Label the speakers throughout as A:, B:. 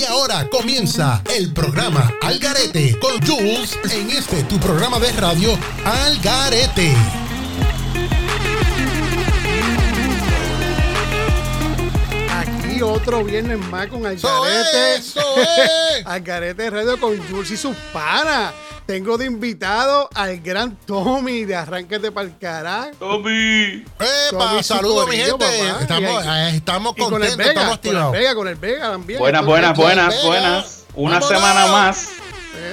A: Y ahora comienza el programa Algarete con Jules en este tu programa de radio Algarete.
B: Aquí otro viernes más con
A: es, eso es.
B: Algarete Radio con Jules y sus panas. Tengo de invitado al gran Tommy de Arránquete para el Carajo.
C: Tommy.
A: Epa, saludos mi gente.
B: papá.
A: Estamos,
B: ahí-
A: eh, estamos
B: con el
A: contentos,
B: Vega,
A: estamos
B: con el. Vega, con el Vega también.
C: Buenas, buenas, buenas, buenas. Una
A: Vámonos.
C: semana más.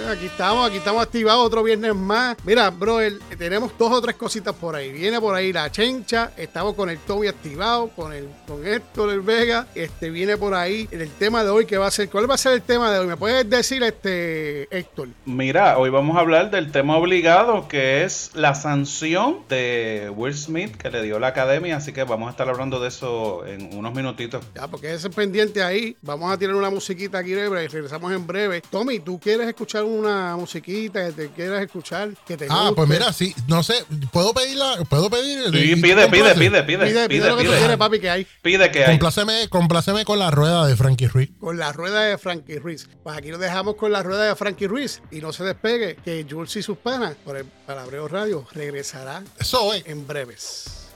B: Aquí estamos, aquí estamos activados otro viernes más. Mira, bro, el- tenemos dos o tres cositas por ahí. Viene por ahí la chencha. Estamos con el Tommy activado, con el con Héctor el Vega. Este viene por ahí el tema de hoy que va a ser. ¿Cuál va a ser el tema de hoy? ¿Me puedes decir, este Héctor?
C: Mira, hoy vamos a hablar del tema obligado que es la sanción de Will Smith que le dio la academia. Así que vamos a estar hablando de eso en unos minutitos.
B: Ya, porque ese pendiente ahí. Vamos a tirar una musiquita aquí breve y regresamos en breve. Tommy, ¿tú quieres escuchar una musiquita que te quieras escuchar? Que te
A: Ah,
B: guste?
A: pues mira, sí, no sé, ¿puedo pedirla? ¿Puedo pedir?
C: Sí, pide, pide,
A: complace.
C: pide, pide,
B: Pide, pide, lo que tú
C: pide,
B: quieres, papi, que hay.
C: Pide que hay.
A: Compláceme, compláceme con la rueda de Frankie Ruiz.
B: Con la rueda de Frankie Ruiz. Pues aquí lo dejamos con la rueda de Frankie Ruiz. Y no se despegue, que Jules y sus panas, por el Palabreo Radio, regresará
A: Eso es.
B: en breves.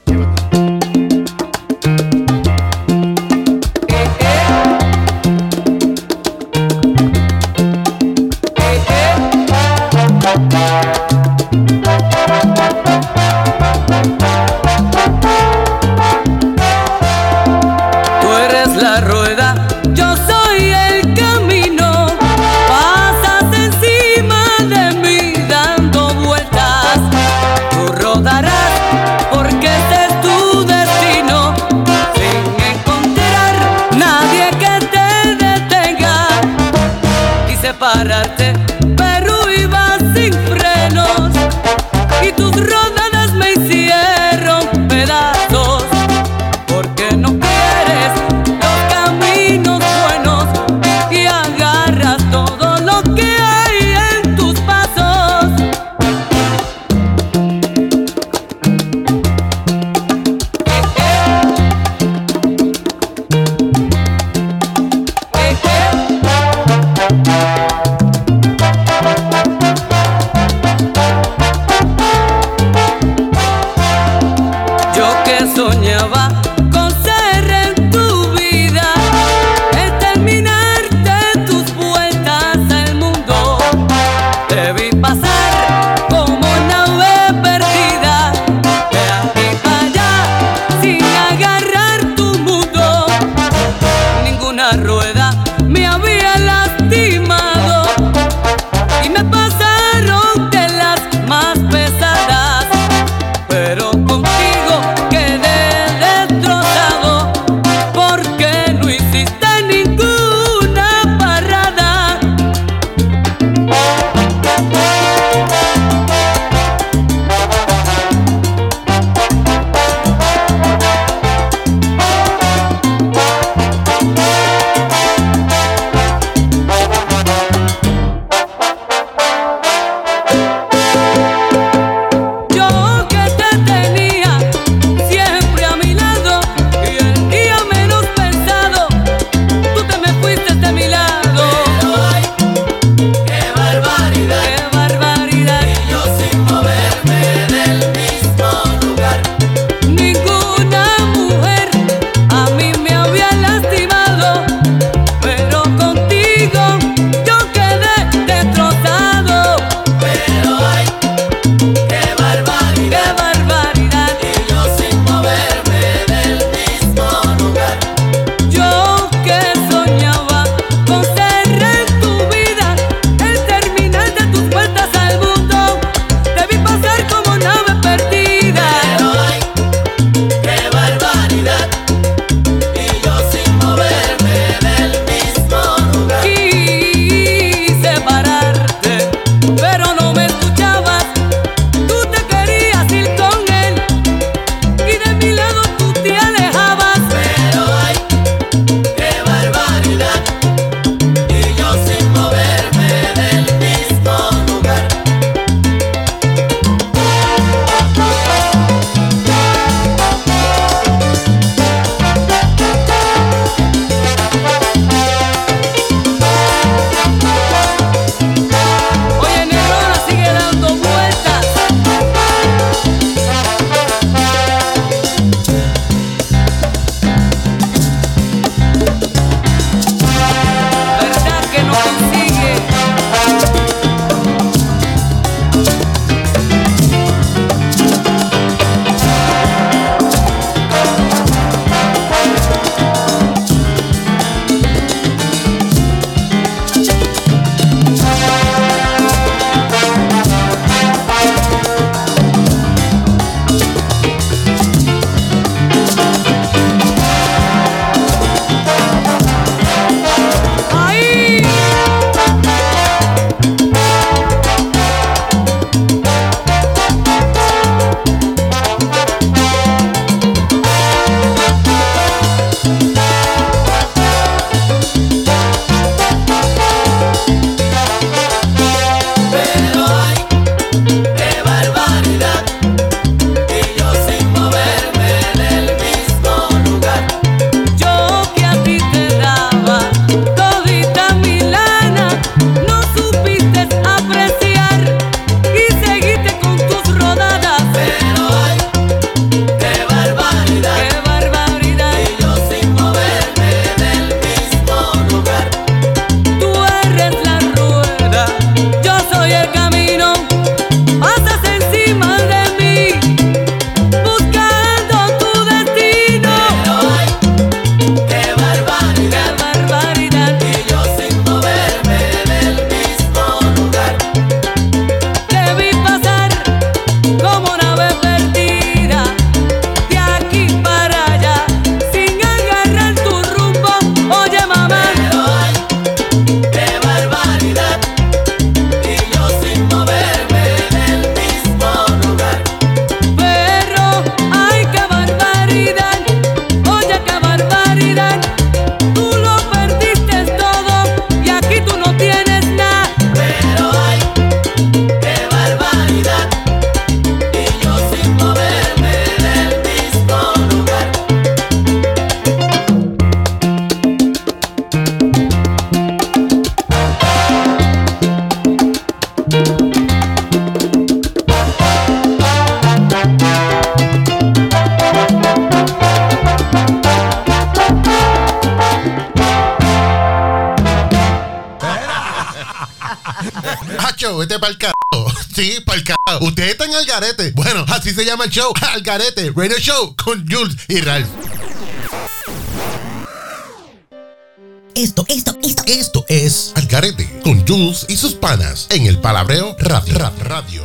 A: Así se llama el show. Al garete. Radio Show con Jules y Ralph. Esto, esto, esto. Esto es Al garete con Jules y sus panas en el Palabreo Radio. Ra- Radio.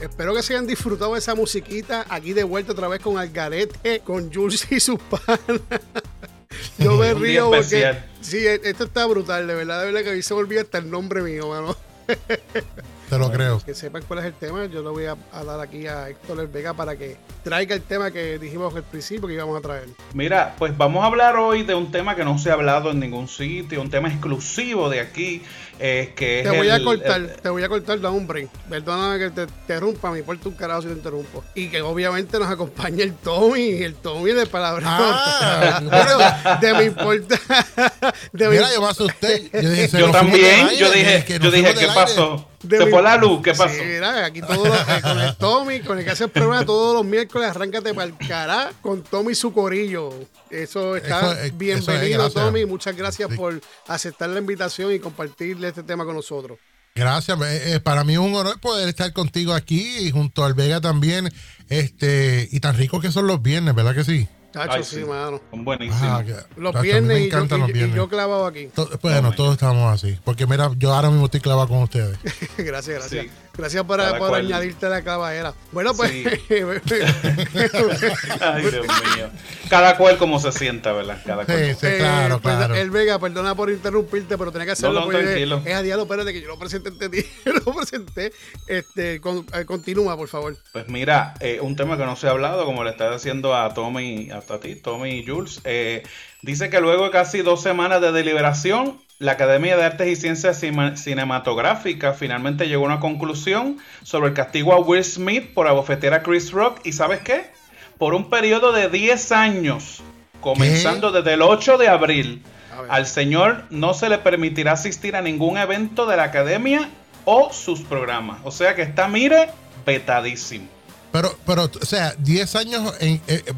D: Espero que se hayan disfrutado de esa musiquita. Aquí de vuelta otra vez con Algarete, con Jules y sus panas. Yo me río porque. Sí, esto está brutal, de verdad, de verdad que a mí se me olvida hasta el nombre mío, mano.
A: Te lo creo.
D: Que sepan cuál es el tema. Yo le voy a, a dar aquí a Héctor El Vega para que traiga el tema que dijimos al principio que íbamos a traer.
C: Mira, pues vamos a hablar hoy de un tema que no se ha hablado en ningún sitio, un tema exclusivo de aquí, eh, que es
D: Te voy a cortar,
C: el-
D: te voy a cortar, da un break. Perdóname que te interrumpa, me importa un carajo si te interrumpo. Y que obviamente nos acompaña el Tommy, el Tommy de palabras.
A: Ah,
D: Pero de me importa. De mi-
A: Mira, yo me asusté. Yo, dije,
C: también, yo
A: aire,
C: dije,
A: que
C: yo dije, ¿qué pasó?
D: de
C: ¿Se
D: mi-
C: fue la luz? ¿Qué pasó?
D: Sí, mira, aquí todos los- eh, con el Tommy, con el que hace el programa todos los miércoles, arráncate para el cará con Tommy y su corillo. Eso está
A: Eso es- eso es,
D: bienvenido. Tommy. Muchas gracias
A: Sí.
D: por aceptar la invitación y compartirle este tema con nosotros.
A: Gracias, eh, para mí es un honor poder estar contigo aquí y junto al Vega también. Este, y tan ricos que son los viernes, ¿verdad que sí?
D: Tacho,
C: Ay,
D: sí,
C: sí.
D: mano.
C: Son buenísimos.
A: Ah, que-
D: Los
A: tacho,
D: viernes
A: me
D: y yo, y-
A: los
D: y
A: viernes.
D: yo clavado aquí.
A: To- Bueno, todos estamos así. Porque mira, yo ahora mismo estoy clavado con ustedes.
D: gracias, gracias.
C: Sí.
D: Gracias por,
C: Cada
D: por
C: cual.
D: añadirte la clavadera. Bueno, pues.
C: Sí. Ay, Dios mío. Cada cual como se sienta, ¿verdad? Cada cual.
A: Sí, sí,
D: Eh,
A: claro,
D: perdón,
A: claro.
D: El Vega, perdona por interrumpirte, pero tenía que hacerlo
C: No, no, tranquilo.
D: es a diálogo, espérate que yo lo presenté yo lo presenté. Este, con- eh, continúa, por favor.
C: Pues mira, eh, un tema que no se ha hablado, como le estaba diciendo a Tommy, hasta a ti, Tommy y Jules, eh, dice que luego de casi dos semanas de deliberación, la Academia de Artes y Ciencias Cinematográficas finalmente llegó a una conclusión sobre el castigo a Will Smith por abofetear a Chris Rock. ¿Y sabes qué? Por un periodo de 10 años, comenzando desde el 8 de abril, al señor no se le permitirá asistir a ningún evento de la Academia o sus programas. O sea que está, mire, vetadísimo.
A: Pero, pero, o sea, 10 años en. eh, eh,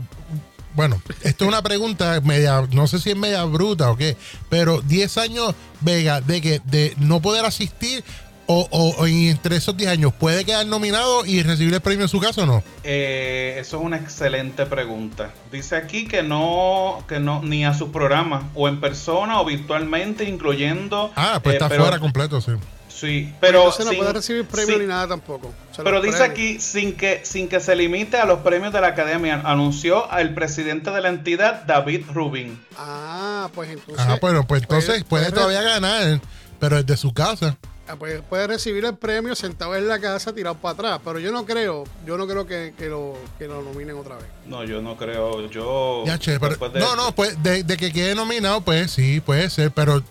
A: bueno, esto es una pregunta media, no sé si es media bruta o qué, pero 10 años, Vega, de que de no poder asistir o, o- o entre esos 10 años, ¿puede quedar nominado y recibir el premio en su caso o no?
C: Eh, eso es una excelente pregunta. Dice aquí que no, que no, ni a sus programas, o en persona o virtualmente, incluyendo.
A: Ah, pues
C: eh,
A: está
C: pero-
A: fuera completo, sí.
C: Sí, pero.
D: Entonces no
C: sin-
D: puede recibir premio
C: sin-
D: ni nada tampoco. Se
C: Pero dice
D: premios.
C: aquí, sin que, sin que se limite a los premios de la academia, anunció al presidente de la entidad, David Rubin.
D: Ah, pues entonces.
A: Ah, bueno, pues entonces puede,
D: puede-
A: todavía ganar, pero desde su casa.
D: Ah, pues puede recibir el premio sentado en la casa tirado para atrás. Pero yo no creo, yo no creo que, que lo, que lo nominen otra vez.
C: No, yo no creo. Yo.
A: Ya, che, pero-
C: después de-
A: no, no, pues de, de que quede nominado, pues sí, puede ser, pero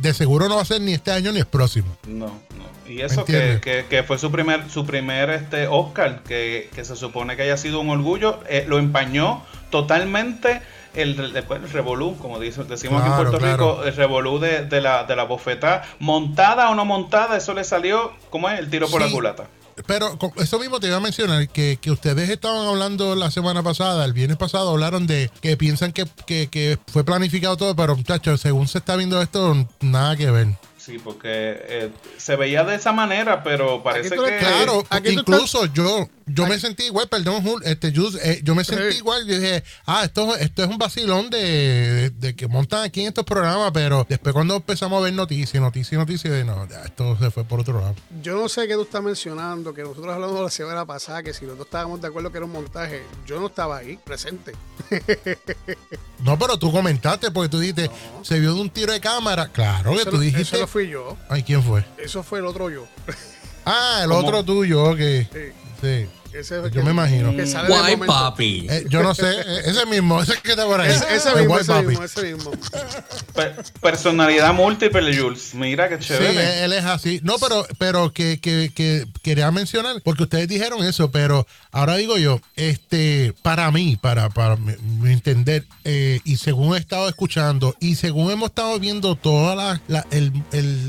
A: de seguro no va a ser ni este año ni el próximo.
C: No, no. Y eso que, que, que fue su primer, su primer este Oscar, que, que se supone que haya sido un orgullo, eh, lo empañó totalmente el, después el revolú, como dice- decimos aquí en Puerto
A: claro.
C: Rico, el revolú de, de la, de la bofetada, montada o no montada, eso le salió, ¿cómo es? El tiro por
A: Sí.
C: la culata.
A: Pero eso mismo te iba a mencionar, que, que ustedes estaban hablando la semana pasada, el viernes pasado, hablaron de que piensan que, que- que fue planificado todo, pero muchachos, según se está viendo esto, nada que ver.
C: Sí, porque eh, se veía de esa manera, pero parece que...
A: Claro,
D: aquí
A: incluso yo yo me sentí igual, perdón, Jul, este, Jus, eh, yo me sentí
D: Sí.
A: igual. Yo dije, ah, esto, esto es un vacilón de, de- de que montan aquí en estos programas, pero después cuando empezamos a ver noticias, noticias, noticias, de no, ya, esto se fue por otro lado.
D: Yo no sé qué tú estás mencionando, que nosotros hablamos la semana pasada, que si los dos estábamos de acuerdo que era un montaje, yo no estaba ahí, presente.
A: No, pero tú comentaste, porque tú dijiste, se vio de un tiro de cámara. Claro que
D: Eso,
A: tú dijiste.
D: eso no fui yo,
A: Ay, ¿quién fue?
D: eso fue el otro yo.
A: Ah, el
C: ¿Cómo?
A: otro tuyo, ok.
D: Sí,
A: Sí.
D: ese es el
A: Yo
D: que-
A: me imagino.
D: que sale
E: Guay, papi.
A: Eh, yo no sé, eh, ese mismo, ese que está por ahí.
D: Ese, ese
A: El
D: mismo,
A: White
D: ese
A: Papi.
D: mismo, ese mismo.
C: Pe- personalidad múltiple, Jules. Mira qué
A: Sí,
C: chévere.
A: él es así. No, pero, pero que, que, que quería mencionar, porque ustedes dijeron eso, pero ahora digo yo, este, para mí, para, para mi, mi entender, eh, y según he estado escuchando, y según hemos estado viendo todo el,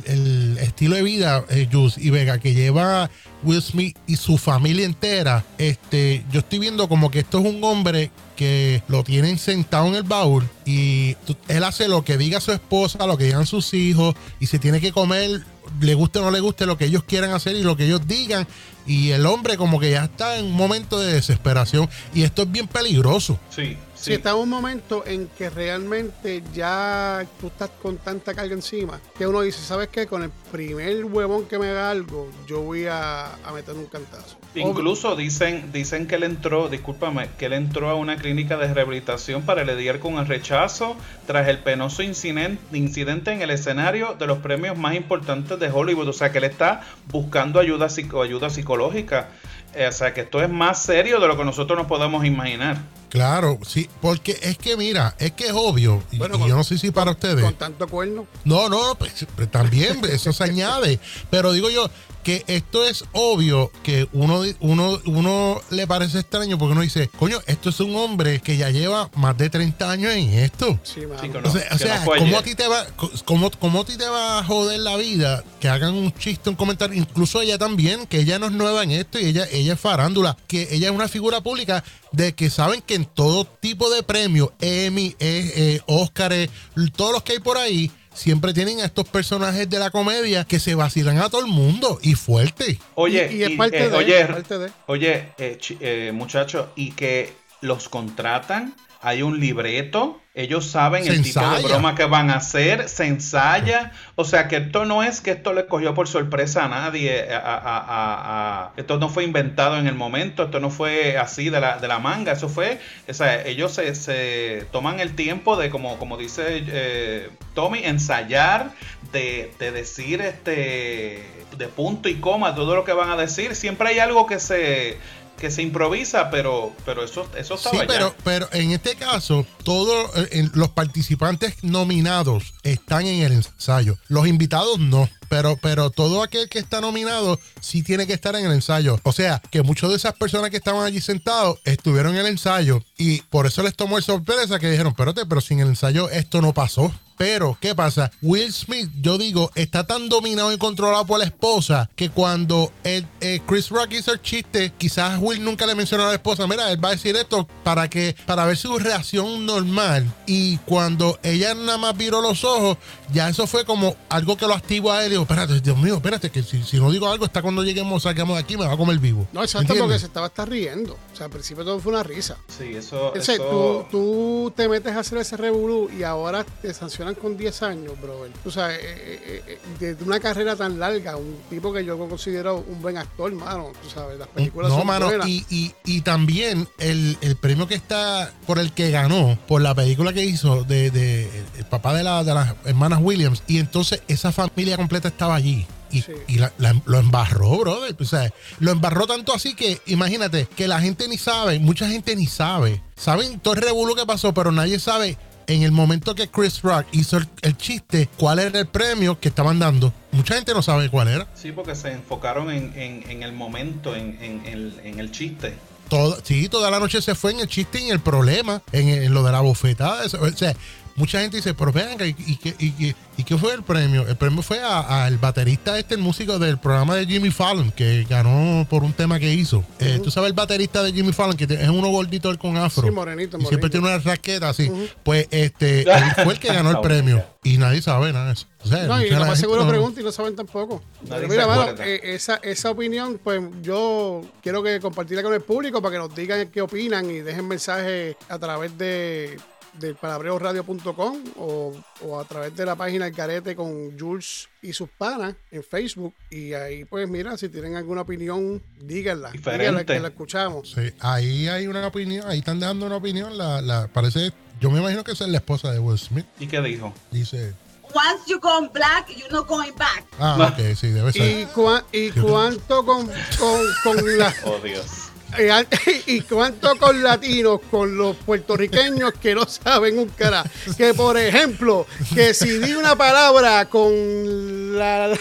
A: el estilo de vida, eh, Jus y Vega, que lleva Will Smith y su familia entera, este, yo estoy viendo como que esto es un hombre que lo tienen sentado en el baúl y él hace lo que diga su esposa, lo que digan sus hijos y se tiene que comer, le guste o no le guste lo que ellos quieran hacer y lo que ellos digan. Y el hombre como que ya está en un momento de desesperación y esto es bien peligroso.
C: Sí,
D: Si está en un momento en que realmente ya tú estás con tanta carga encima, que uno dice, ¿sabes qué? Con el primer huevón que me haga algo, yo voy a, a meter un cantazo.
C: Incluso dicen, dicen que él entró, discúlpame, que él entró a una clínica de rehabilitación para lidiar con el rechazo tras el penoso inciden- incidente en el escenario de los premios más importantes de Hollywood. O sea que él está buscando ayuda, ayuda psicológica. Eh, o sea que esto es más serio de lo que nosotros nos podemos imaginar.
A: Claro, sí, porque es que mira, es que es obvio, y,
D: Bueno,
A: y
D: con-
A: yo no sé si para ustedes.
D: Con tanto cuerno.
A: No, no, pues, pues, también eso se añade. Pero digo yo que esto es obvio que uno, uno, uno le parece extraño porque uno dice, coño, esto es un hombre que ya lleva más de 30 años en esto.
D: Sí, mano.
C: Sí, que
A: O
C: no,
A: sea, o sea,
C: no
A: ¿cómo, a ti te va, cómo, cómo a ti te va a joder la vida que hagan un chiste, un comentario? Incluso ella también, que ella no es nueva en esto y ella, ella es farándula, que ella es una figura pública de que saben que en todo tipo de premios, Emmy, eh, eh, Óscares, todos los que hay por ahí, siempre tienen a estos personajes de la comedia que se vacilan a todo el mundo y fuerte.
C: Oye,
D: Y- y es
C: y,
D: parte
C: eh,
D: de,
C: oye,
D: es parte de.
C: oye, eh, eh, muchachos, y que los contratan, hay un libreto, ellos saben
A: Se
C: el tipo de broma que van a hacer, se ensaya, o sea que esto no es que esto le cogió por sorpresa a nadie, a- a- a- a- a- esto no fue inventado en el momento, esto no fue así de la, de la manga, eso fue, o sea, ellos se, se toman el tiempo de, como, como dice eh, Tommy, ensayar, de, de decir este de punto y coma todo lo que van a decir, siempre hay algo que se que se improvisa, pero pero eso eso estaba
A: Sí, pero, pero en este caso, todos eh, los participantes nominados están en el ensayo. Los invitados no. Pero, pero todo aquel que está nominado sí tiene que estar en el ensayo. O sea, que muchas de esas personas que estaban allí sentados estuvieron en el ensayo y por eso les tomó el sorpresa que dijeron, espérate, pero sin el ensayo esto no pasó. Pero, ¿qué pasa? Will Smith, yo digo, está tan dominado y controlado por la esposa que cuando el, eh, Chris Rock hizo el chiste, quizás Will nunca le mencionó a la esposa, mira, él va a decir esto para que para ver su reacción normal. Y cuando ella nada más viró los ojos, ya eso fue como algo que lo activó a él. Y digo, espérate, Dios mío, espérate, que si, si no digo algo, está cuando lleguemos, salgamos de aquí, me va a comer vivo.
D: No, exacto,
A: ¿Entiendes?
D: porque se estaba hasta riendo. O sea, al principio todo fue una risa.
C: Sí, eso,
D: tú, tú te metes a hacer ese revolú y ahora te con 10 años, brother. Tú sabes, eh, eh, eh, de una carrera tan larga, un tipo que yo considero un buen actor, mano. Tú sabes, las películas
A: No,
D: son
A: mano,
D: buenas.
A: y, y, y también el, el premio que está por el que ganó, por la película que hizo de, de el papá de, la, de las hermanas Williams, y entonces esa familia completa estaba allí. Y,
D: Sí.
A: y la- la- lo embarró, brother. O sea, lo embarró tanto así que, imagínate, que la gente ni sabe, mucha gente ni sabe. Saben todo el revuelo que pasó, pero nadie sabe en el momento que Chris Rock hizo el, el chiste, cuál era el premio que estaban dando. Mucha gente no sabe cuál era.
C: sí, porque se enfocaron en, en- en el momento, en, el chiste.
A: Todo, sí, toda la noche se fue en el chiste y en el problema, en, en lo de la bofetada. O sea, mucha gente dice, pero vean, ¿y, y, qué- y qué- y qué fue el premio? El premio fue a- al baterista este, el músico del programa de Jimmy Fallon, que ganó por un tema que hizo. Eh, Tú sabes el baterista de Jimmy Fallon, que es uno gordito él con afro.
D: Sí, morenito,
A: Y siempre
D: morenito.
A: tiene una raqueta así. Pues este, él fue el que ganó el premio. Y nadie sabe nada de eso. O sea,
D: No, y lo
A: la
D: más seguro
A: no-
D: pregunta y no saben tampoco.
C: Nadie
D: Pero mira, mano, eh, esa, esa opinión, pues yo quiero que compartirla con el público para que nos digan qué opinan y dejen mensajes a través de del palabreoradio.com o, o a través de la página El Carete con Jules y sus panas en Facebook. Y ahí, pues mira, si tienen alguna opinión, díganla.
C: Diferente.
D: Díganla que la escuchamos.
A: Sí, ahí hay una opinión, ahí están dando una opinión. La, la, parece, yo me imagino que esa es la esposa de Will Smith.
C: ¿Y qué dijo?
A: Dice,
E: Once you gone black, you're not going back.
A: ah, ok, sí, debe
D: ¿Y,
A: ser.
D: cua- y cuánto con, con, con la...
C: Oh, Dios.
D: Eh, ¿Y cuánto con latinos, con los puertorriqueños que no saben un cara? Que por ejemplo, que si di una palabra con la...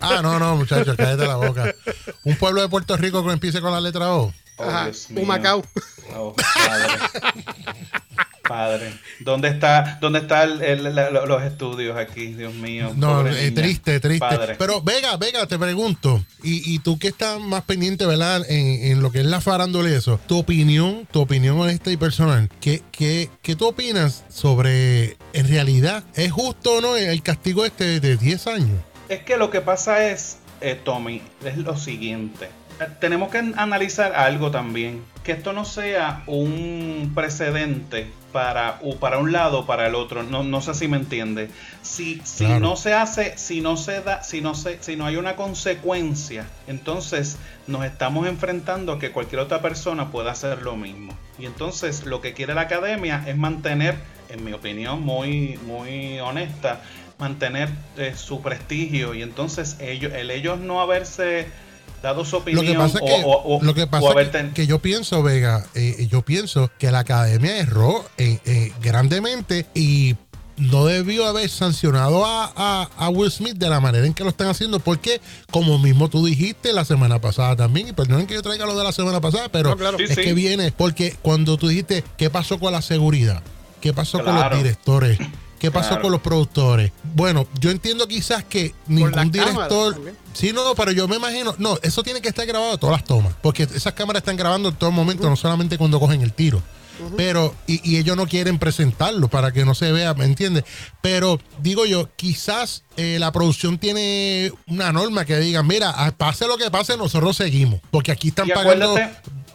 A: Ah, no, no, muchachos, cállate la boca. Un pueblo de Puerto Rico que empiece con la letra O.
C: Oh,
D: Ajá,
C: Dios mío.
D: Humacao.
C: Oh, padre. Padre, ¿dónde está, dónde está el- el- la- los estudios aquí? Dios mío.
A: No, eh, triste, triste.
C: Padre.
A: Pero Vega, Vega, te pregunto, y, y tú que estás más pendiente, ¿verdad? En, en lo que es la farándula y eso, tu opinión, tu opinión honesta y personal, ¿qué, qué, qué tú opinas sobre, en realidad, es justo o no el castigo este de 10 años?
C: Es que lo que pasa es, eh, Tommy, es lo siguiente. Tenemos que an- analizar algo también. Que esto no sea un precedente para, o para un lado o para el otro. No, no sé si me entiende. Si, si
A: Claro.
C: no se hace, si no se da, si no se, si no hay una consecuencia, entonces nos estamos enfrentando a que cualquier otra persona pueda hacer lo mismo. Y entonces lo que quiere la academia es mantener, en mi opinión muy, muy honesta, mantener eh, su prestigio y entonces ellos, el ellos no haberse dado su
A: Lo
C: opinión
A: que pasa es
C: o-
A: que,
C: o- o-
A: lo que, pasa que, que yo pienso, Vega, eh, yo pienso que la academia erró eh, eh, grandemente y no debió haber sancionado a, a- a Will Smith de la manera en que lo están haciendo, porque como mismo tú dijiste la semana pasada también, y perdonen que yo traiga lo de la semana pasada, pero
D: No, claro.
C: Sí,
A: es
C: sí.
A: que viene, porque cuando tú dijiste, ¿qué pasó con la seguridad? ¿Qué pasó con los directores? ¿Qué pasó
C: Claro.
A: con los productores? Bueno, yo entiendo quizás que ningún director... Sí, no, pero yo me imagino, no, eso tiene que estar grabado todas las tomas, porque esas cámaras están grabando en todo momento, no solamente cuando cogen el tiro. Pero, y, y ellos no quieren presentarlo para que no se vea, ¿me entiendes? Pero digo yo, quizás eh, la producción tiene una norma que diga, mira, ah, pase lo que pase, nosotros seguimos, porque aquí están pagando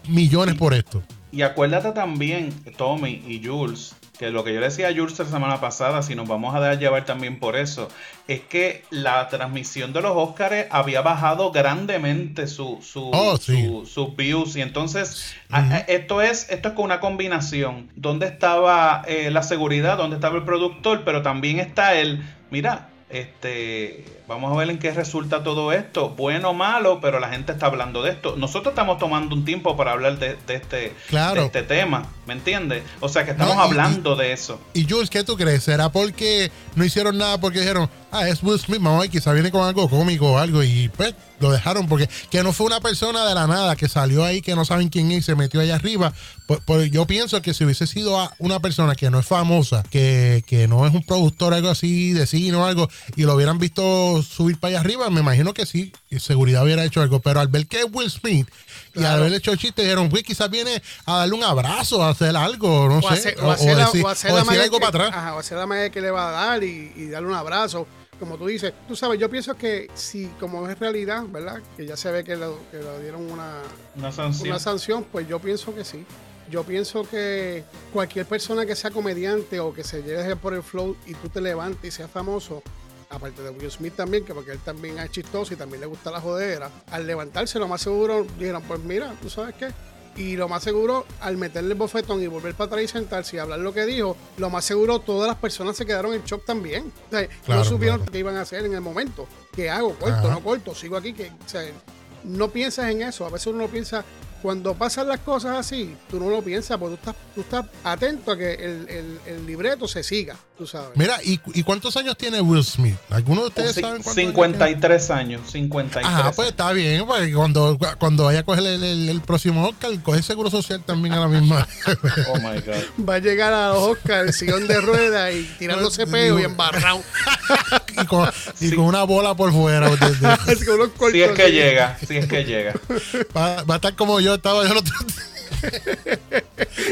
A: millones por esto.
C: Y acuérdate también, Tommy y Jules, que lo que yo le decía a Jules la semana pasada, si nos vamos a dar llevar también por eso, es que la transmisión de los Óscares había bajado grandemente su, su,
A: Oh, sí.
C: su- sus views. Y entonces, a- a- esto es, esto es con una combinación. ¿Dónde estaba eh, la seguridad? ¿Dónde estaba el productor? Pero también está el, mira, este, vamos a ver en qué resulta todo esto, bueno o malo, pero la gente está hablando de esto. Nosotros estamos tomando un tiempo para hablar de, de este,
A: Claro.
C: de este tema, ¿me entiendes? O sea que estamos
A: No, y-
C: hablando de eso.
A: Y Jules, ¿qué tú crees? ¿Será porque no hicieron nada porque dijeron, ah, es Will Smith, a ver, quizá viene con algo cómico o algo y pues lo dejaron porque que no fue una persona de la nada que salió ahí que no saben quién es y se metió allá arriba? Pues, yo pienso que si hubiese sido a una persona que no es famosa, que, que no es un productor algo así de cine o algo y lo hubieran visto subir para allá arriba, me imagino que sí, y seguridad hubiera hecho algo, pero al ver que es Will Smith y al haber hecho el chiste dijeron, pues quizás viene a darle un abrazo, a hacer algo, no
D: o
A: sé,
D: hacer, o hacer la-
A: decir,
D: o hacer
A: o
D: la
A: decir
D: manera
A: algo
D: que-
A: para atrás.
D: ajá, o hacer la manera que le va a dar y, y darle un abrazo. Como tú dices, tú sabes, yo pienso que si, como es realidad, ¿verdad? Que ya se ve que le, que le dieron una,
C: Una sanción.
D: una sanción, pues yo pienso que sí. Yo pienso que cualquier persona que sea comediante o que se lleve por el flow y tú te levantes y seas famoso, aparte de Will Smith también, que porque él también es chistoso y también le gusta la jodera, al levantarse lo más seguro dijeron, pues mira, ¿tú sabes qué? Y lo más seguro, al meterle el bofetón y volver para atrás y sentarse y hablar lo que dijo, lo más seguro todas las personas se quedaron en shock también. O sea,
A: Claro,
D: no supieron
A: claro.
D: qué iban a hacer en el momento. ¿Qué hago? ¿Corto?
A: Ajá.
D: ¿No corto? ¿Sigo aquí? que O sea, no piensas en eso. A veces uno piensa, cuando pasan las cosas así, tú no lo piensas, porque tú estás, tú estás atento a que el, el- el libreto se siga, tú sabes.
A: Mira, ¿y, y cuántos años tiene Will Smith? ¿Alguno de ustedes saben cuántos años tiene?
C: 53 años, 53.
A: Ah, pues está bien, porque cuando, cuando vaya a coger el, el- el próximo Oscar, coge seguro social también a la misma.
C: Oh my God.
D: Va a llegar a los Oscars, el sillón de ruedas y tirándose peo y embarrado.
A: y, con, y con una bola por fuera.
C: Si es que llega, si es que llega.
A: va, va a estar como yo estaba yo el otro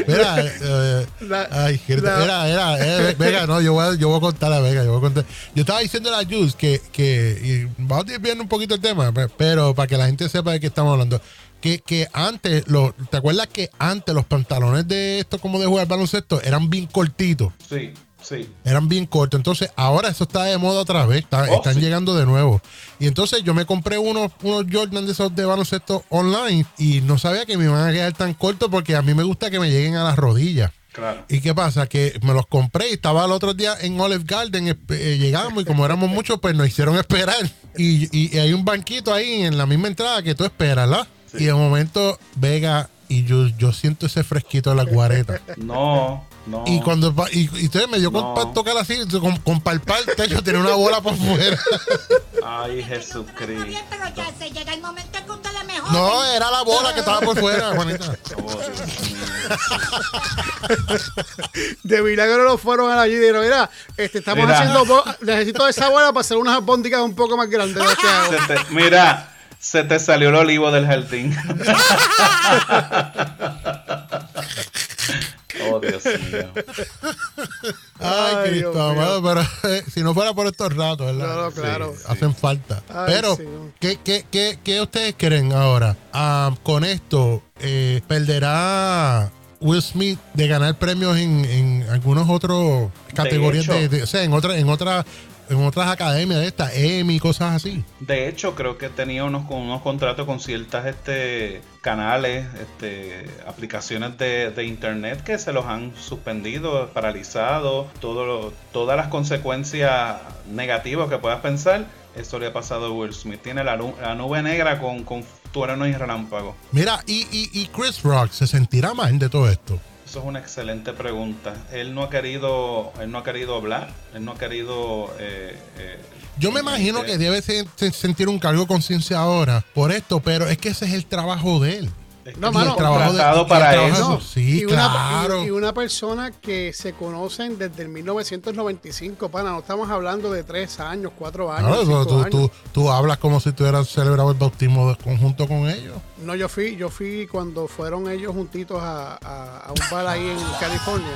A: Mira, eh,
D: La-
A: ay, que-
D: la-
A: mira, mira, eh, Vega, no, yo voy, a, yo voy a contar a Vega, yo voy a contar. Yo estaba diciendo a la Jules que, que y vamos a ir viendo un poquito el tema, pe- pero para que la gente sepa de qué estamos hablando. Que, que antes, lo, ¿te acuerdas que antes los pantalones de esto como de jugar baloncesto eran bien cortitos?
C: Sí, sí.
A: Eran bien cortos. Entonces, ahora eso está de moda otra vez. Está-
C: Oh,
A: están
C: sí.
A: llegando de nuevo. Y entonces yo me compré unos, unos Jordan de esos de baloncesto online y no sabía que me iban a quedar tan cortos porque a mí me gusta que me lleguen a las rodillas.
C: Claro.
A: ¿Y qué pasa? Que me los compré y estaba el otro día en Olive Garden, eh, llegamos y como éramos muchos, pues nos hicieron esperar. Y, y- y hay un banquito ahí en la misma entrada que tú esperas, ¿verdad? Y de momento, Vega y yo, yo siento ese fresquito en la guareta.
C: No, no.
A: Y cuando pa- y, y entonces me dio con
C: No.
A: pa- tocar así, con, con palpar el techo, tenía una bola por fuera.
C: Ay,
F: Está bien,
C: Jesucristo.
F: pero ya se llega el momento que usted le
A: No, era la bola que estaba por fuera, Juanita.
C: Oh.
D: De milagro no fueron a allí y dijeron, mira, este, estamos
C: Mira.
D: haciendo, necesito esa bola para hacer unas albóndigas un poco más grandes
C: mira, se te salió el olivo del jardín. oh, Dios mío.
A: Ay,
D: Ay,
A: Cristo,
D: Dios mío.
A: amado, pero eh, si no fuera por estos ratos, ¿verdad?
D: Claro, claro.
A: Sí, hacen falta.
D: Ay,
A: pero,
D: sí.
A: ¿qué, qué, qué, qué ustedes creen ahora? Ah, con esto, eh, ¿perderá Will Smith de ganar premios en, en algunos otros categorías
C: hecho.
A: de, de- o sea, en otras, en otras, en otras academias de estas, Emmy, cosas así?
C: De hecho, creo que tenía unos, con unos contratos con ciertas este, canales, este, aplicaciones de, de internet que se los han suspendido, paralizado, todo lo- todas las consecuencias negativas que puedas pensar. Eso le ha pasado a Will Smith. Tiene la, la nube negra con, con truenos y relámpagos.
A: Mira, y, y, y Chris Rock se sentirá mal de todo esto.
C: Eso es una excelente pregunta. Él no ha querido, él no ha querido hablar, él no ha querido. eh, eh,
A: Yo me imagino
C: eh,
A: que debe se- se- sentir un cargo de conciencia ahora por esto, pero es que ese es el trabajo de él.
D: No, mano,
A: el
C: para
A: trabajo
C: eso.
A: Sí,
D: y una,
A: claro.
D: y, y una persona que se conocen desde el 1995, pana, no estamos hablando de tres años, cuatro años,
A: Claro,
D: cinco
A: tú,
D: años.
A: tú- tú hablas como si tú hubieras celebrado el bautismo de- conjunto con ellos.
D: No, yo fui, yo fui cuando fueron ellos juntitos a, a- a un bar ahí en California.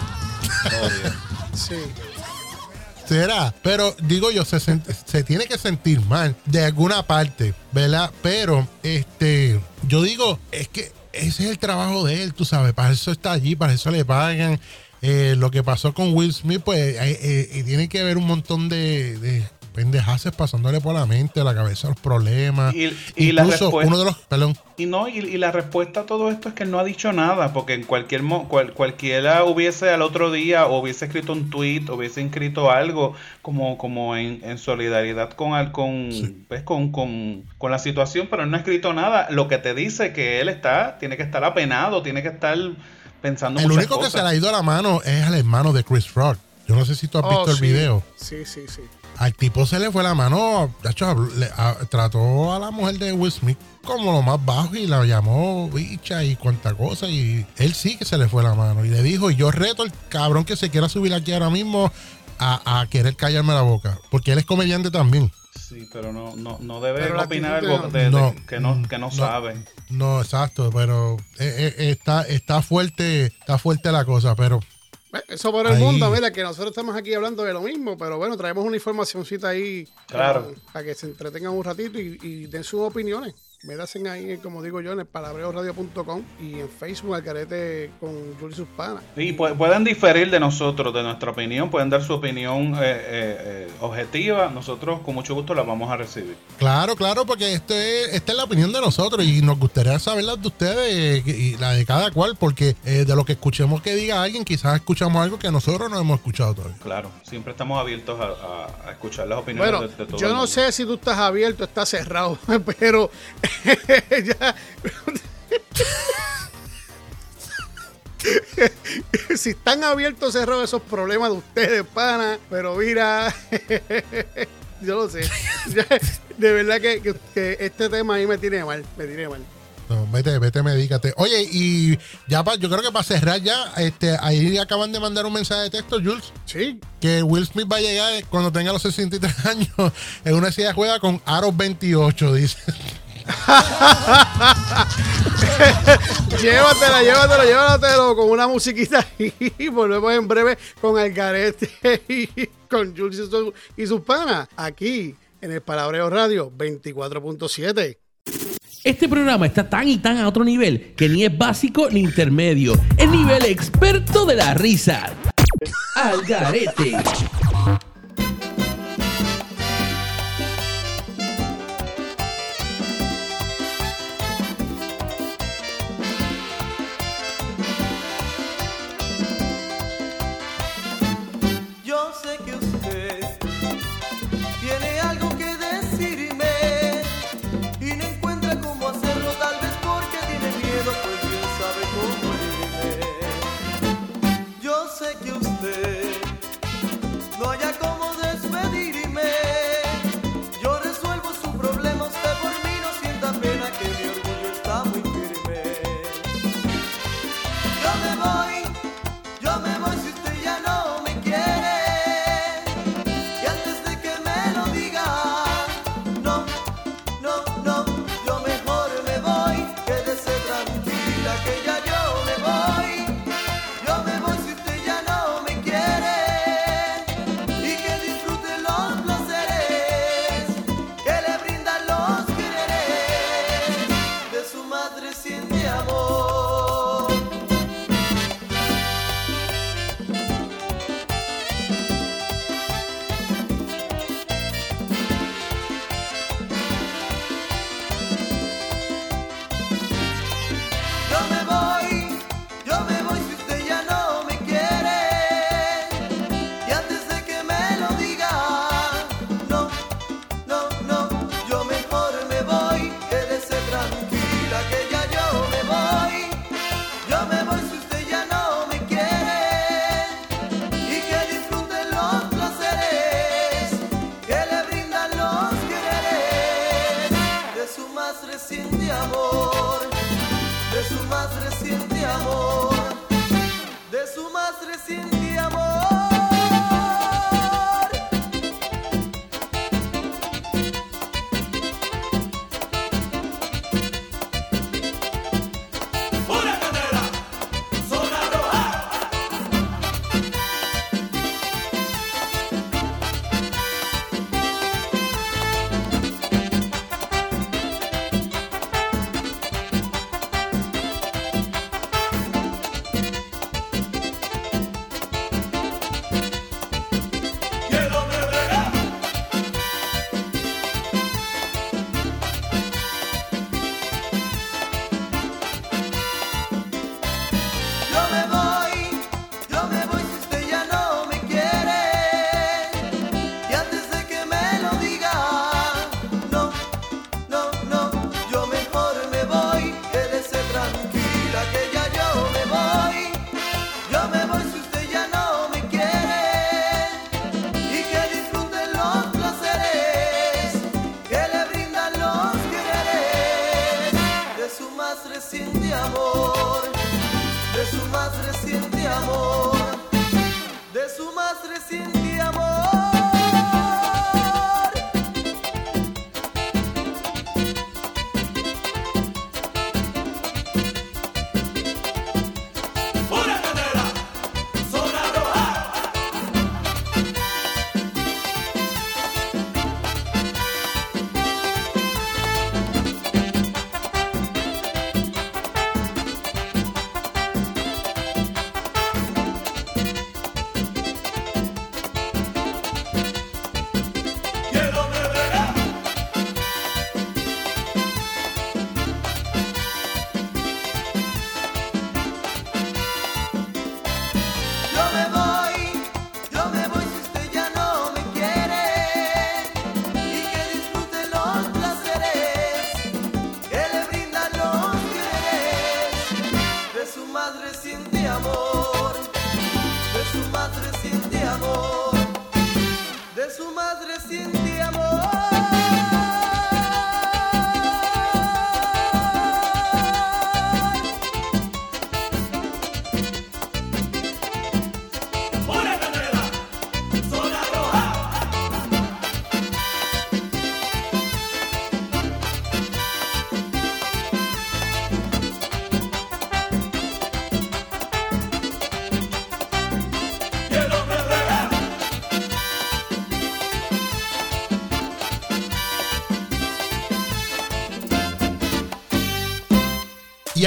C: Oh.
D: Sí.
A: Será, pero digo yo, se, se tiene que sentir mal de alguna parte, ¿verdad? Pero, este, yo digo, es que ese es el trabajo de él, tú sabes, para eso está allí, para eso le pagan. Eh, lo que pasó con Will Smith, pues, eh, eh, tiene que haber un montón de pendejaces pasándole por la mente, la cabeza, los problemas.
C: Y- y la
A: Incluso
C: respuesta-
A: uno de los, perdón,
C: Y no, y, y la respuesta a todo esto es que él no ha dicho nada, porque en cualquier mo- cual- cualquiera hubiese al otro día o hubiese escrito un tweet, o hubiese escrito algo como, como en, en solidaridad con, al- con, pues, con, con, con la situación, pero él no ha escrito nada. Lo que te dice que él está, tiene que estar apenado, tiene que estar pensando
A: el único que se le ha ido la mano es al hermano de Chris Rock. Yo no sé si tú has
D: Oh,
A: visto el video.
D: Sí, sí, sí.
A: Al tipo se le fue la mano, de hecho, habló- le- a- trató a la mujer de Will Smith como lo más bajo y la llamó bicha y cuanta cosa y él sí que se le fue la mano y le dijo, yo reto al cabrón que se quiera subir aquí ahora mismo a, a querer callarme la boca, porque él es comediante también.
C: Sí, pero no, no, no debe opinar algo
D: que-
C: de- de-
A: No,
C: que, no, que no,
A: no.
C: sabe.
A: No, exacto, pero eh, eh, está, está fuerte, está fuerte la cosa, pero
D: Eso por el
A: Ahí.
D: mundo, mira, que nosotros estamos aquí hablando de lo mismo, pero bueno, traemos una informacióncita ahí
C: Claro.
D: para, para que se entretengan un ratito y, y den sus opiniones. Me hacen ahí, como digo yo, en el palabreoradio.com y en Facebook, al carete con Julie Suspana.
C: Y pu- pueden diferir de nosotros, de nuestra opinión, pueden dar su opinión eh, eh, eh, objetiva. Nosotros con mucho gusto la vamos a recibir.
A: Claro, claro, porque esto es, esta es la opinión de nosotros y nos gustaría saber la de ustedes y la de cada cual, porque eh, de lo que escuchemos que diga alguien, quizás escuchamos algo que nosotros no hemos escuchado todavía.
C: Claro, siempre estamos abiertos a, a- a escuchar las opiniones
D: Bueno,
C: de, de todo
D: yo no sé si tú estás abierto o estás cerrado, pero. si están abiertos o cerrados esos problemas de ustedes, pana, pero mira, yo lo sé. De verdad que, que- que este tema ahí me tiene mal, me tiene mal.
A: No, vete, vete, medícate. Oye, y ya pa- yo creo que para cerrar ya, este, ahí acaban de mandar un mensaje de texto, Jules,
D: Sí,
A: que Will Smith va a llegar cuando tenga los 63 años en una silla de juega con aros 28, dice.
D: llévatela, llévatela, llévatelo con una musiquita y volvemos en breve con Algarete y con Jules y su- y sus panas aquí en el Palabreo Radio 24.7.
F: Este programa está tan y tan a otro nivel que ni es básico ni intermedio. El nivel experto de la risa. Al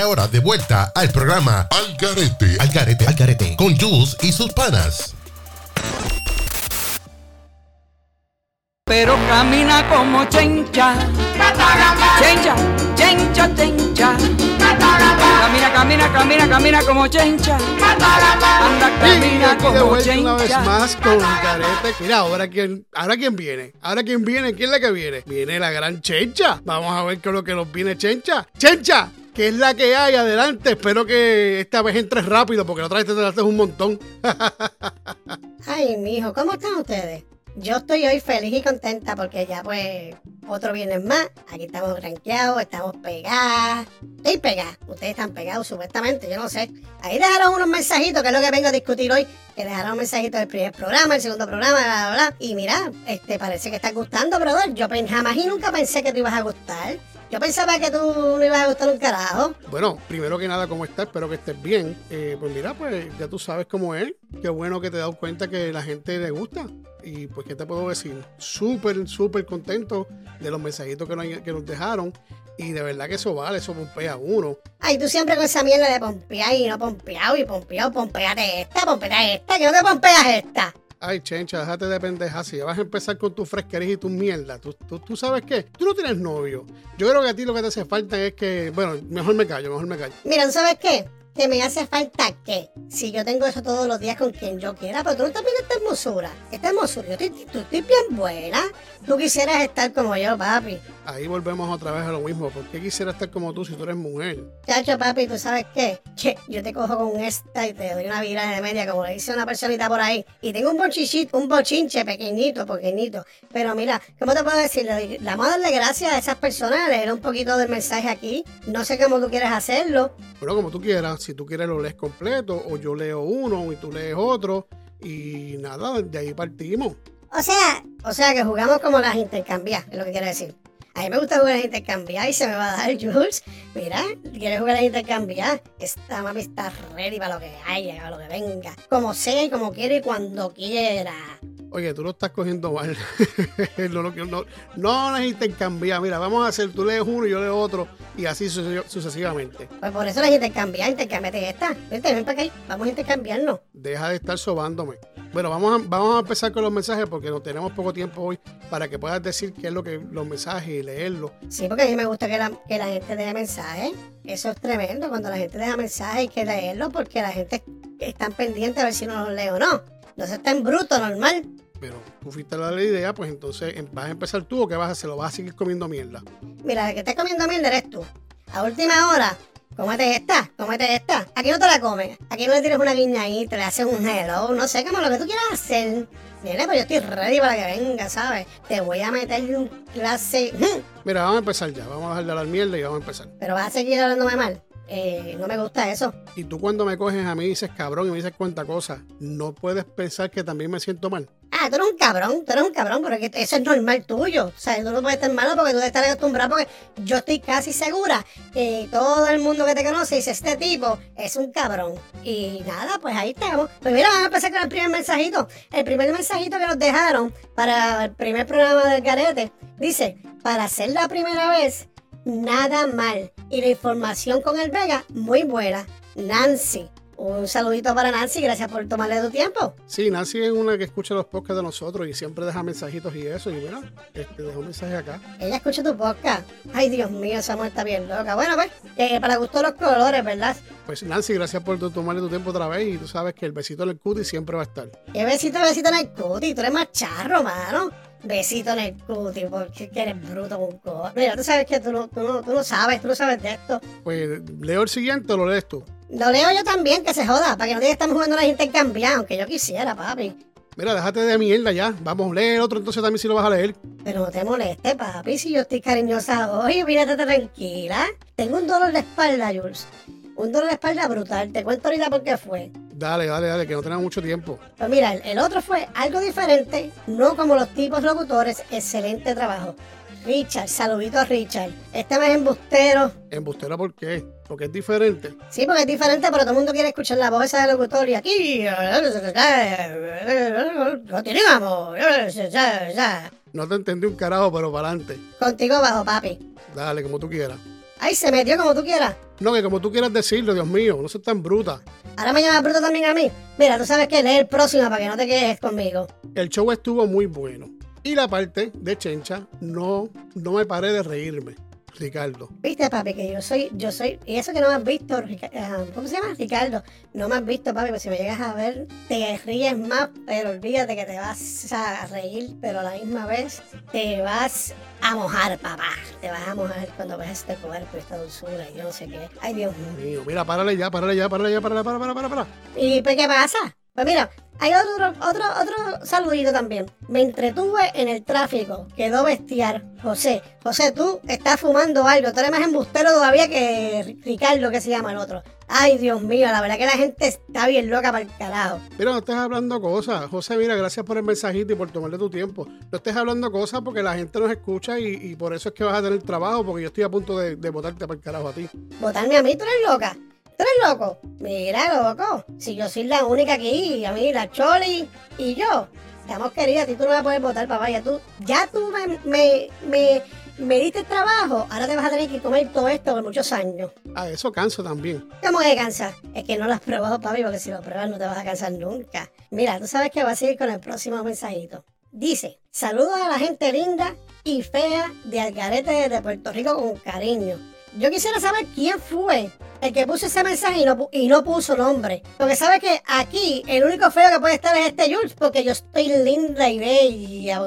A: ahora de vuelta al programa Al Garete. Al Garete. Al Garete. Con Jules y sus panas.
G: pero camina como chencha. Chencha, chencha, chencha. Camina, camina, camina, camina como chencha. Anda, camina como
D: vuelta una vez
G: chencha.
D: más con Garete. Mira, ahora quién, ahora quién viene. Ahora quién viene, quién es la que viene. Viene la gran Chencha. Vamos a ver qué es lo que nos viene Chencha. Chencha, ¿qué es la que hay? Adelante. Espero que esta vez entres rápido porque la otra vez te trataste un montón.
H: Ay, mijo, ¿cómo están ustedes? Yo estoy hoy feliz y contenta porque ya pues otro viernes más. Aquí estamos rankeados, estamos pegadas. Estoy pegada. Ustedes están pegados supuestamente, yo no sé. Ahí dejaron unos mensajitos, que es lo que vengo a discutir hoy. Que dejaron mensajitos del primer programa, el segundo programa, bla, bla. Y mira, este parece que está gustando, brother. Yo jamás y nunca pensé que tú ibas a gustar. Yo pensaba que tú no ibas a gustar un carajo.
D: Bueno, primero que nada, ¿cómo estás? Espero que estés bien. Eh, pues mira, pues ya tú sabes cómo es. Qué bueno que te das cuenta que la gente le gusta. Y pues, ¿qué te puedo decir? Súper, súper contento de los mensajitos que nos, que nos dejaron. Y de verdad que eso vale, eso pompea uno.
H: Ay, tú siempre con esa mierda de pompear y no pompeado y pompeado, pompeate esta, pompeate esta, que no te pompeas esta.
D: Ay, chencha, déjate de pendejas. Si vas a empezar con tus fresquerías y tus mierdas, ¿tú, tú, tú sabes qué? Tú no tienes novio. Yo creo que a ti lo que te hace falta es que, bueno, mejor me callo, mejor me callo.
H: Mira, ¿tú sabes qué? que me hace falta qué. Si yo tengo eso todos los días con quien yo quiera, pero tú no viendo esta hermosura. Esta hermosura, yo estoy, tú- estoy bien buena. Tú quisieras estar como yo, papi.
D: Ahí volvemos otra vez a lo mismo. ¿Por qué quisiera estar como tú si tú eres mujer?
H: Chacho, papi, ¿tú sabes qué? Que yo te cojo con esta y te doy una vira de media, como le dice una personita por ahí. Y tengo un bochichito, un bochinche pequeñito, pequeñito. Pero mira, ¿cómo te puedo decir? A darle gracias a esas personas, leer un poquito del mensaje aquí. No sé cómo tú quieres hacerlo.
D: Bueno, como tú quieras. Si tú quieres lo lees completo o yo leo uno y tú lees otro. Y nada, de ahí partimos.
H: O sea, o sea que jugamos como las intercambiadas, es lo que quiere decir. A mí me gusta jugar las intercambiadas y se me va a dar Jules. Mira, ¿quieres jugar las intercambiadas? Esta mami está ready para lo que haya, para lo que venga. Como sea y como quiera y cuando quiera.
D: Oye, tú lo estás cogiendo mal. no, no, no, no las intercambiar. Mira, vamos a hacer, tú lees uno y yo leo otro. Y así suce- sucesivamente.
H: Pues por eso las intercambiadas, intercambiate esta. Vente, ven para acá, vamos a intercambiarnos.
D: Deja de estar sobándome. Bueno, vamos a, vamos a empezar con los mensajes porque no tenemos poco tiempo hoy para que puedas decir qué es lo que los mensajes y leerlos.
H: Sí, porque a mí me gusta que la, que la gente deje mensajes. Eso es tremendo, cuando la gente deja mensajes hay que leerlo porque la gente está pendiente a ver si uno los lee o no. No se está en bruto, normal.
D: Pero tú fuiste a dar la idea, pues entonces em- vas a empezar tú o qué vas a hacer, lo vas a seguir comiendo mierda.
H: Mira, el que estés comiendo mierda eres tú. A última hora, cómete esta, cómete esta. Aquí no te la comes. Aquí no le tienes una guiñadita, le haces un hello, no sé, como lo que tú quieras hacer. Nene, pues yo estoy ready para que venga, ¿sabes? Te voy a meter un clase...
D: Mira, vamos a empezar ya, vamos a dejar de la mierda y vamos a empezar.
H: Pero vas a seguir hablándome mal. Eh, no me gusta eso.
D: Y tú cuando me coges a mí y dices cabrón y me dices cuánta cosa, no puedes pensar que también me siento mal.
H: Ah, tú eres un cabrón, tú eres un cabrón, pero que eso es normal tuyo. O sea, tú no puedes estar malo porque tú debes estar acostumbrado porque yo estoy casi segura que todo el mundo que te conoce dice, este tipo es un cabrón. Y nada, pues ahí estamos. Pues mira, vamos a empezar con el primer mensajito. El primer mensajito que nos dejaron para el primer programa del Garete dice, para hacer la primera vez, nada mal. Y la información con el Vega, muy buena. Nancy. Un saludito para Nancy, gracias por tomarle tu tiempo.
D: Sí, Nancy es una que escucha los podcasts de nosotros y siempre deja mensajitos y eso. Y mira, este, dejó un mensaje acá.
H: Ella escucha tu podcast. Ay, Dios mío, esa mujer está bien loca. Bueno, pues, eh, para gusto los colores, ¿verdad?
D: Pues Nancy, gracias por tomarle tu tiempo otra vez y tú sabes que el besito en el cutie siempre va a estar.
H: Qué besito, besito en el cuti. Tú eres más charro, mano. Besito en el cuti, porque que eres bruto con cojones. Mira, tú sabes que tú no, tú, no, tú no sabes, tú no sabes de esto.
D: Pues leo el siguiente o lo lees tú.
H: Lo leo yo también, que se joda, para que no digas que estamos jugando las intercambiadas, aunque yo quisiera, papi.
D: Mira, déjate de mierda ya. Vamos, lee el otro entonces también si lo vas a leer.
H: Pero no te moleste, papi, si yo estoy cariñosa hoy, mírate tranquila. Tengo un dolor de espalda, Jules. Un dolor de espalda brutal. Te cuento ahorita por qué fue.
D: Dale, dale, dale, que no tenemos mucho tiempo.
H: Pues mira, el, el otro fue algo diferente, no como los tipos locutores. Excelente trabajo. Richard, saludito a Richard. Este más embustero.
D: Embustera, ¿por qué? Porque es diferente.
H: Sí, porque es diferente, pero todo el mundo quiere escuchar la voz esa del locutor y aquí. Continuamos.
D: No te entendí un carajo, pero para adelante.
H: Contigo bajo, papi.
D: Dale, como tú quieras.
H: Ay, se metió como tú quieras.
D: No, que como tú quieras decirlo, Dios mío, no seas tan bruta.
H: Ahora me llama bruto también a mí. Mira, tú sabes que lee el próximo para que no te quedes conmigo.
D: El show estuvo muy bueno. Y la parte de Chencha, no, no me paré de reírme, Ricardo.
H: Viste, papi, que yo soy, yo soy, y eso que no me has visto, ah, ¿cómo se llama? Ricardo, no me has visto, papi, pues si me llegas a ver, te ríes más, pero olvídate que te vas a reír, pero a la misma vez te vas a mojar, papá. Te vas a mojar cuando ves este cuerpo, esta dulzura, y yo no sé qué. Ay, Dios mío.
D: Mío, mira, párale ya, párale ya, párale ya, párale, para, para, para, para.
H: ¿Y pues qué pasa? Pues mira, hay otro, otro, otro saludito también. Me entretuve en el tráfico. Quedó bestial. José, José, tú estás fumando algo. Tú eres más embustero todavía que Ricardo, que se llama el otro. Ay, Dios mío, la verdad que la gente está bien loca para el carajo.
D: Mira, no estés hablando cosas. José, mira, gracias por el mensajito y por tomarle tu tiempo. No estés hablando cosas porque la gente nos escucha y, y por eso es que vas a tener trabajo, porque yo estoy a punto de, de botarte para el carajo a ti.
H: Votarme a mí, tú eres loca. ¿Tú eres loco? Mira, loco. Si yo soy la única aquí, a mí, la Choli y yo. Estamos queridas, a ti tú no vas a poder votar, papá. Ya tú, ya tú me, me, me, me diste trabajo. Ahora te vas a tener que comer todo esto por muchos años.
D: Ah, eso cansa también.
H: ¿Cómo que cansa? Es que no lo has probado, papi, porque si lo pruebas no te vas a cansar nunca. Mira, tú sabes que va a seguir con el próximo mensajito. Dice, saludos a la gente linda y fea de Algarete de Puerto Rico con cariño. Yo quisiera saber quién fue el que puso ese mensaje y no, y no puso nombre. Porque sabe que aquí el único feo que puede estar es este Jules, porque yo estoy linda y bella.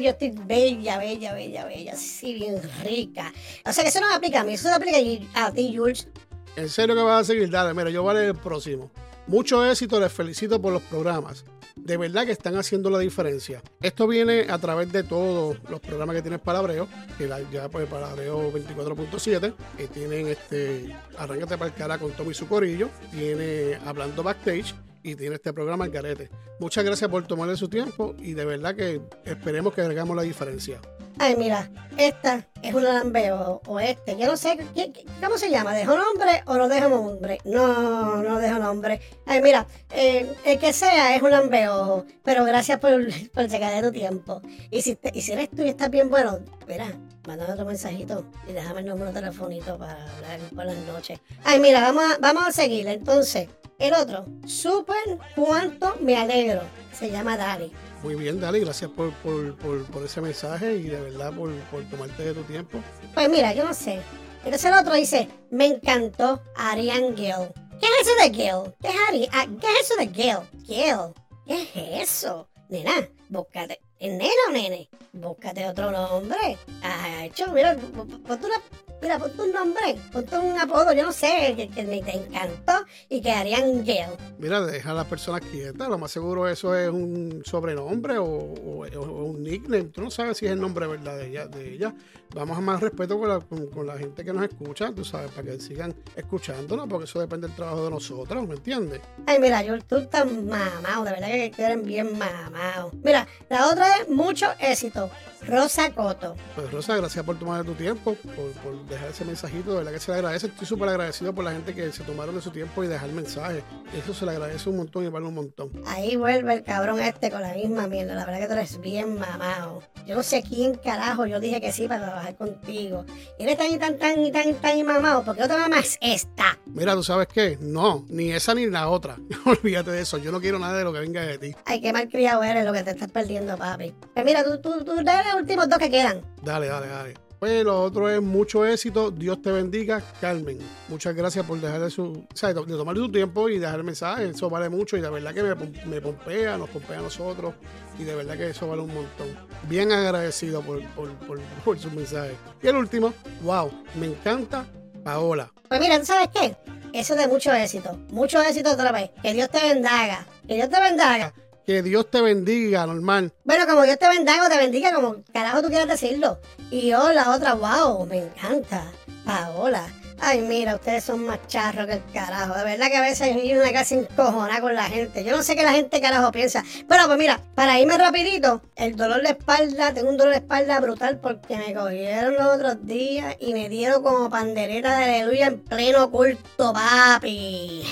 H: Yo estoy bella, bella, bella, bella. Sí, bien rica. O sea que eso no me aplica a mí, eso se aplica a ti, Jules.
D: En serio que vas a seguir, dale, mira, yo voy a leer el próximo. Mucho éxito, les felicito por los programas. De verdad que están haciendo la diferencia. Esto viene a través de todos los programas que tienes Palabreo, que la- ya pues Palabreo 24.7, que tienen este Arráncate para el cara con Tommy su corillo, tiene Hablando Backstage y tiene este programa El Garete. Muchas gracias por tomarle su tiempo y de verdad que esperemos que hagamos la diferencia.
H: Ay, mira, esta es un lambeo o este. Yo no sé, ¿qué- qué- ¿cómo se llama? ¿Dejo nombre o no dejo nombre? No, no dejo nombre. Ay, mira, eh, el que sea es un lambeo, pero gracias por, por sacar de tu tiempo. Y si, te- y si eres tú y estás bien bueno, mira, mándame otro mensajito y déjame el número telefonito para hablar por las noches. Ay, mira, vamos a, vamos a seguir. Entonces, el otro, súper cuánto me alegro. Se llama Dali.
D: Muy bien, Dali, gracias por, por, por, ese mensaje y de verdad por, por tomarte de tu tiempo.
H: Pues mira, yo no sé. Entonces el otro dice, me encantó Ariane Gill. ¿Qué es eso de Gill? ¿Qué es, Ari ah, ¿Qué es eso de Gill? Gill. ¿Qué es eso? Nena, búscate. ¿Es nena nene? Búscate otro nombre. Ah, hecho, mira, ponte una... Mira, ponte un nombre, ponte un apodo, yo no sé, que, que me te encantó y que Ariane Gill.
D: Mira, deja a las personas quietas. Lo más seguro eso es un sobrenombre o, o- o un nickname. Tú no sabes si es el nombre verdad de ella. De ella. Vamos a más respeto con la, con, con la gente que nos escucha, tú sabes, para que sigan escuchándonos, porque eso depende del trabajo de nosotros, ¿me entiendes?
H: Ay, mira, yo tú estás mamado, de verdad que quieren bien mamado. Mira, la otra es mucho éxito. Rosa Coto.
D: Pues Rosa, gracias por tomar tu tiempo, por, por dejar ese mensajito, de verdad que se le agradece. Estoy súper agradecido por la gente que se tomaron de su tiempo y dejar mensaje. Eso se le agradece un montón y vale un montón.
H: Ahí vuelve el cabrón este con la misma mierda. La verdad que tú eres bien mamado. Yo no sé quién carajo yo dije que sí para trabajar contigo. Y eres tan y tan tan y tan y tan y mamado. porque otra mamá es esta?
D: Mira, ¿tú sabes qué? No, ni esa ni la otra. Olvídate de eso. Yo no quiero nada de lo que venga de ti.
H: Ay, qué mal criado eres lo que te estás perdiendo, papi. Pues mira, tú, tú, tú dale los últimos dos que quedan.
D: Dale, dale, dale. Pues lo otro es mucho éxito. Dios te bendiga, Carmen. Muchas gracias por dejar de, su, o sea, de tomarle tu tiempo y dejar el mensaje. Eso vale mucho y de verdad que me, me pompea, nos pompea a nosotros. Y de verdad que eso vale un montón. Bien agradecido por, por, por, por su mensaje. Y el último, wow, me encanta Paola.
H: Pues mira, ¿tú sabes qué? Eso de mucho éxito. Mucho éxito otra vez. Que Dios te bendaga. Que Dios te bendaga.
D: Que Dios te bendiga, normal.
H: Bueno, como Dios te bendaga o te bendiga, como carajo tú quieras decirlo. Y yo, la otra, wow, me encanta. Paola. Ay, mira, ustedes son más charros que el carajo. De verdad que a veces hay una casa encojonada con la gente. Yo no sé qué la gente carajo piensa. Bueno, pues mira, para irme rapidito, el dolor de espalda, tengo un dolor de espalda brutal porque me cogieron los otros días y me dieron como pandereta de aleluya en pleno culto, papi.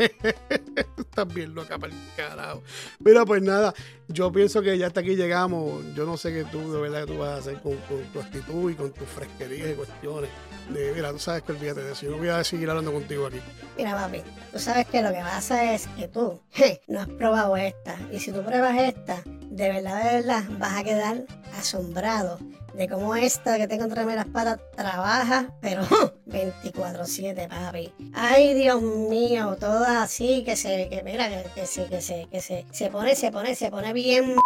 D: Estás bien loca para el carajo. Mira, pues nada, yo pienso que ya hasta aquí llegamos. Yo no sé qué tú, de verdad, tú vas a hacer con, con tu actitud y con tus fresquerías y cuestiones. De, mira, tú sabes que olvídate de eso. Yo voy a seguir hablando contigo aquí.
H: Mira, papi, tú sabes que lo que pasa es que tú no has probado esta. Y si tú pruebas esta, de verdad, de verdad, vas a quedar asombrado de cómo esta que tengo entre las patas trabaja, pero 24-7, papi. Ay, Dios mío, toda así que se, que mira, que, que se, que se, que se, se pone, se pone, se pone bien.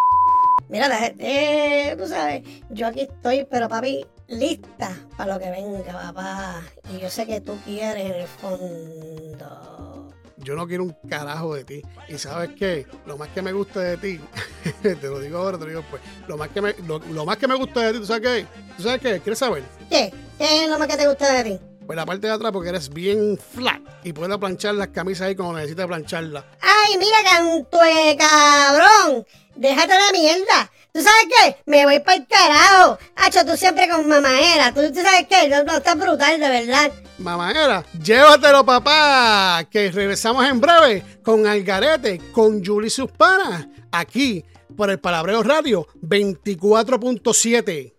H: Mira, la gente, eh, tú sabes, yo aquí estoy, pero papi, lista para lo que venga, papá. Y yo sé que tú quieres en el fondo.
D: Yo no quiero un carajo de ti. Y sabes qué, lo más que me gusta de ti, te lo digo ahora, te lo digo después. Lo más que me, lo, lo más que me gusta de ti, ¿tú sabes qué? ¿Tú sabes qué? ¿Quieres saber?
H: ¿Qué? ¿Qué es lo más que te gusta de ti?
D: Pues la parte de atrás, porque eres bien flat y puedes planchar las camisas ahí como necesitas plancharlas.
H: ¡Ay, mira, cantue, cabrón! ¡Déjate de mierda! ¿Tú sabes qué? Me voy para el carajo. Hacho, tú siempre con mamadera. ¿Tú, tú sabes qué? No, no, está brutal, de verdad.
D: Mamadera, llévatelo, papá, que regresamos en breve con Algarete, con Julie y sus panas, aquí por el Palabreo Radio 24.7.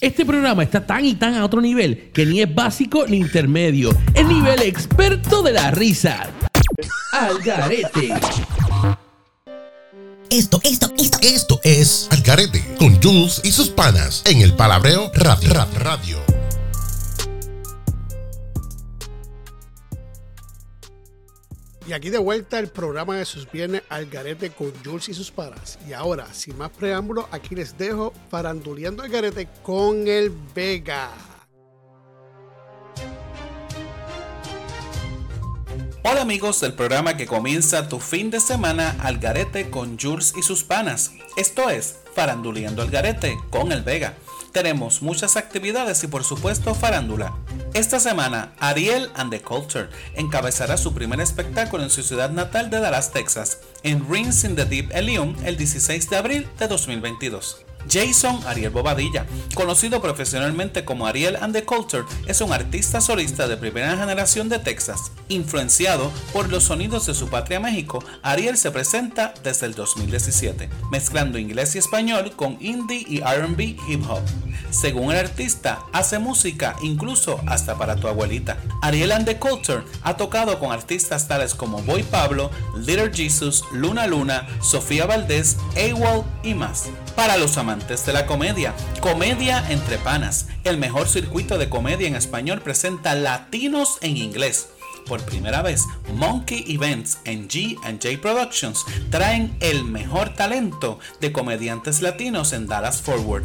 F: Este programa está tan y tan a otro nivel que ni es básico ni intermedio. El nivel experto de la risa. Al garete.
I: Esto, esto, esto, esto es Algarete con Jules y sus panas en el Palabreo Radio. Radio.
D: Y aquí de vuelta el programa de sus viernes al garete con Jules y sus paras. Y ahora, sin más preámbulos, aquí les dejo faranduleando al garete con el Vega.
C: Hola amigos del programa que comienza tu fin de semana al garete con Jules y sus panas. Esto es Faranduleando al garete con el Vega. Tenemos muchas actividades y por supuesto farándula. Esta semana, Ariel and the Culture encabezará su primer espectáculo en su ciudad natal de Dallas, Texas, en Rings in the Deep Elysium el 16 de abril de 2022. Jason Ariel Bobadilla, conocido profesionalmente como Ariel and the Culture, es un artista solista de primera generación de Texas. Influenciado por los sonidos de su patria México, Ariel se presenta desde el 2017, mezclando inglés y español con indie y RB hip hop. Según el artista, hace música incluso hasta para tu abuelita. Ariel and the Culture ha tocado con artistas tales como Boy Pablo, Little Jesus, Luna Luna, Sofía Valdés, AWOL y más. Para los amantes de la comedia, Comedia entre Panas, el mejor circuito de comedia en español presenta latinos en inglés. Por primera vez, Monkey Events en G&J Productions traen el mejor talento de comediantes latinos en Dallas Forward.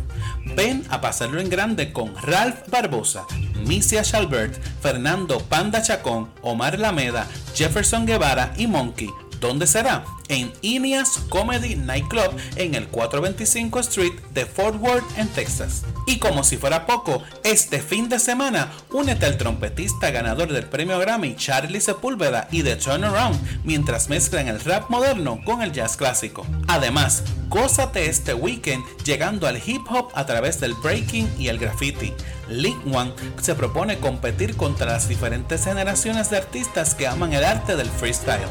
C: Ven a pasarlo en grande con Ralph Barbosa, Misia Shalbert, Fernando Panda Chacón, Omar Lameda, Jefferson Guevara y Monkey. ¿Dónde será? En Ineas Comedy Nightclub en el 425 Street de Fort Worth, en Texas. Y como si fuera poco, este fin de semana únete al trompetista ganador del premio Grammy Charlie Sepúlveda y The Turnaround mientras mezclan el rap moderno con el jazz clásico. Además, gózate este weekend llegando al hip hop a través del breaking y el graffiti. Link One se propone competir contra las diferentes generaciones de artistas que aman el arte del freestyle.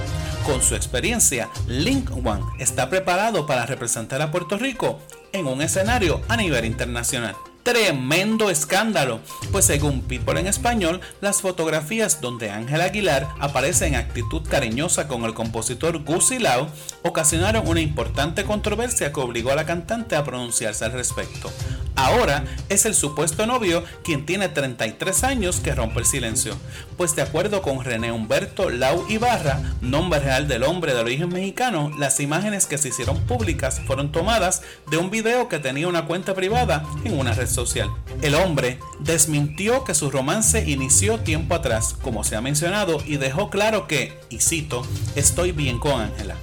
C: Con su experiencia, Link One está preparado para representar a Puerto Rico en un escenario a nivel internacional. Tremendo escándalo, pues según People en español, las fotografías donde Ángel Aguilar aparece en actitud cariñosa con el compositor Gusi Lau ocasionaron una importante controversia que obligó a la cantante a pronunciarse al respecto. Ahora es el supuesto novio quien tiene 33 años que rompe el silencio, pues de acuerdo con René Humberto Lau Ibarra, nombre real del hombre de origen mexicano, las imágenes que se hicieron públicas fueron tomadas de un video que tenía una cuenta privada en una red social. El hombre desmintió que su romance inició tiempo atrás, como se ha mencionado, y dejó claro que, y cito, estoy bien con Ángela.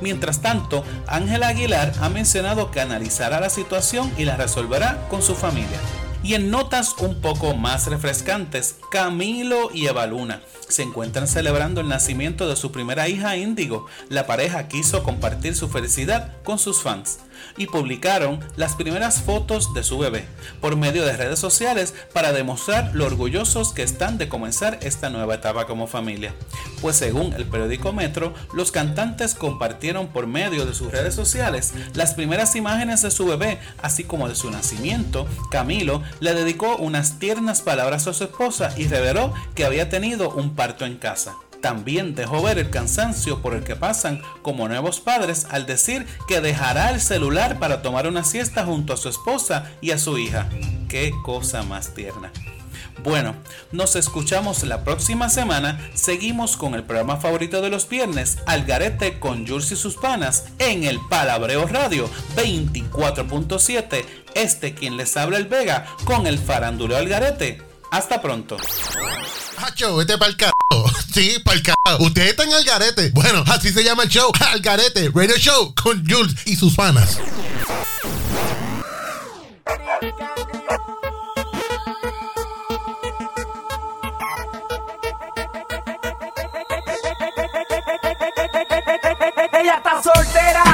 C: Mientras tanto, Ángela Aguilar ha mencionado que analizará la situación y la resolverá con su familia. Y en notas un poco más refrescantes, Camilo y Eva Luna se encuentran celebrando el nacimiento de su primera hija Índigo. La pareja quiso compartir su felicidad con sus fans y publicaron las primeras fotos de su bebé por medio de redes sociales para demostrar lo orgullosos que están de comenzar esta nueva etapa como familia. Pues según el periódico Metro, los cantantes compartieron por medio de sus redes sociales las primeras imágenes de su bebé, así como de su nacimiento. Camilo le dedicó unas tiernas palabras a su esposa y reveló que había tenido un parto en casa también dejó ver el cansancio por el que pasan como nuevos padres al decir que dejará el celular para tomar una siesta junto a su esposa y a su hija. Qué cosa más tierna. Bueno, nos escuchamos la próxima semana. Seguimos con el programa favorito de los viernes, Algarete con Jules y sus panas, en el Palabreo Radio 24.7. Este quien les habla el Vega con el faranduleo Algarete. Hasta pronto.
A: Sí, pa'l carajo. Ustedes están al garete. Bueno, así se llama el show. Al garete. Radio Show con Jules y sus panas.
J: Ella está soltera,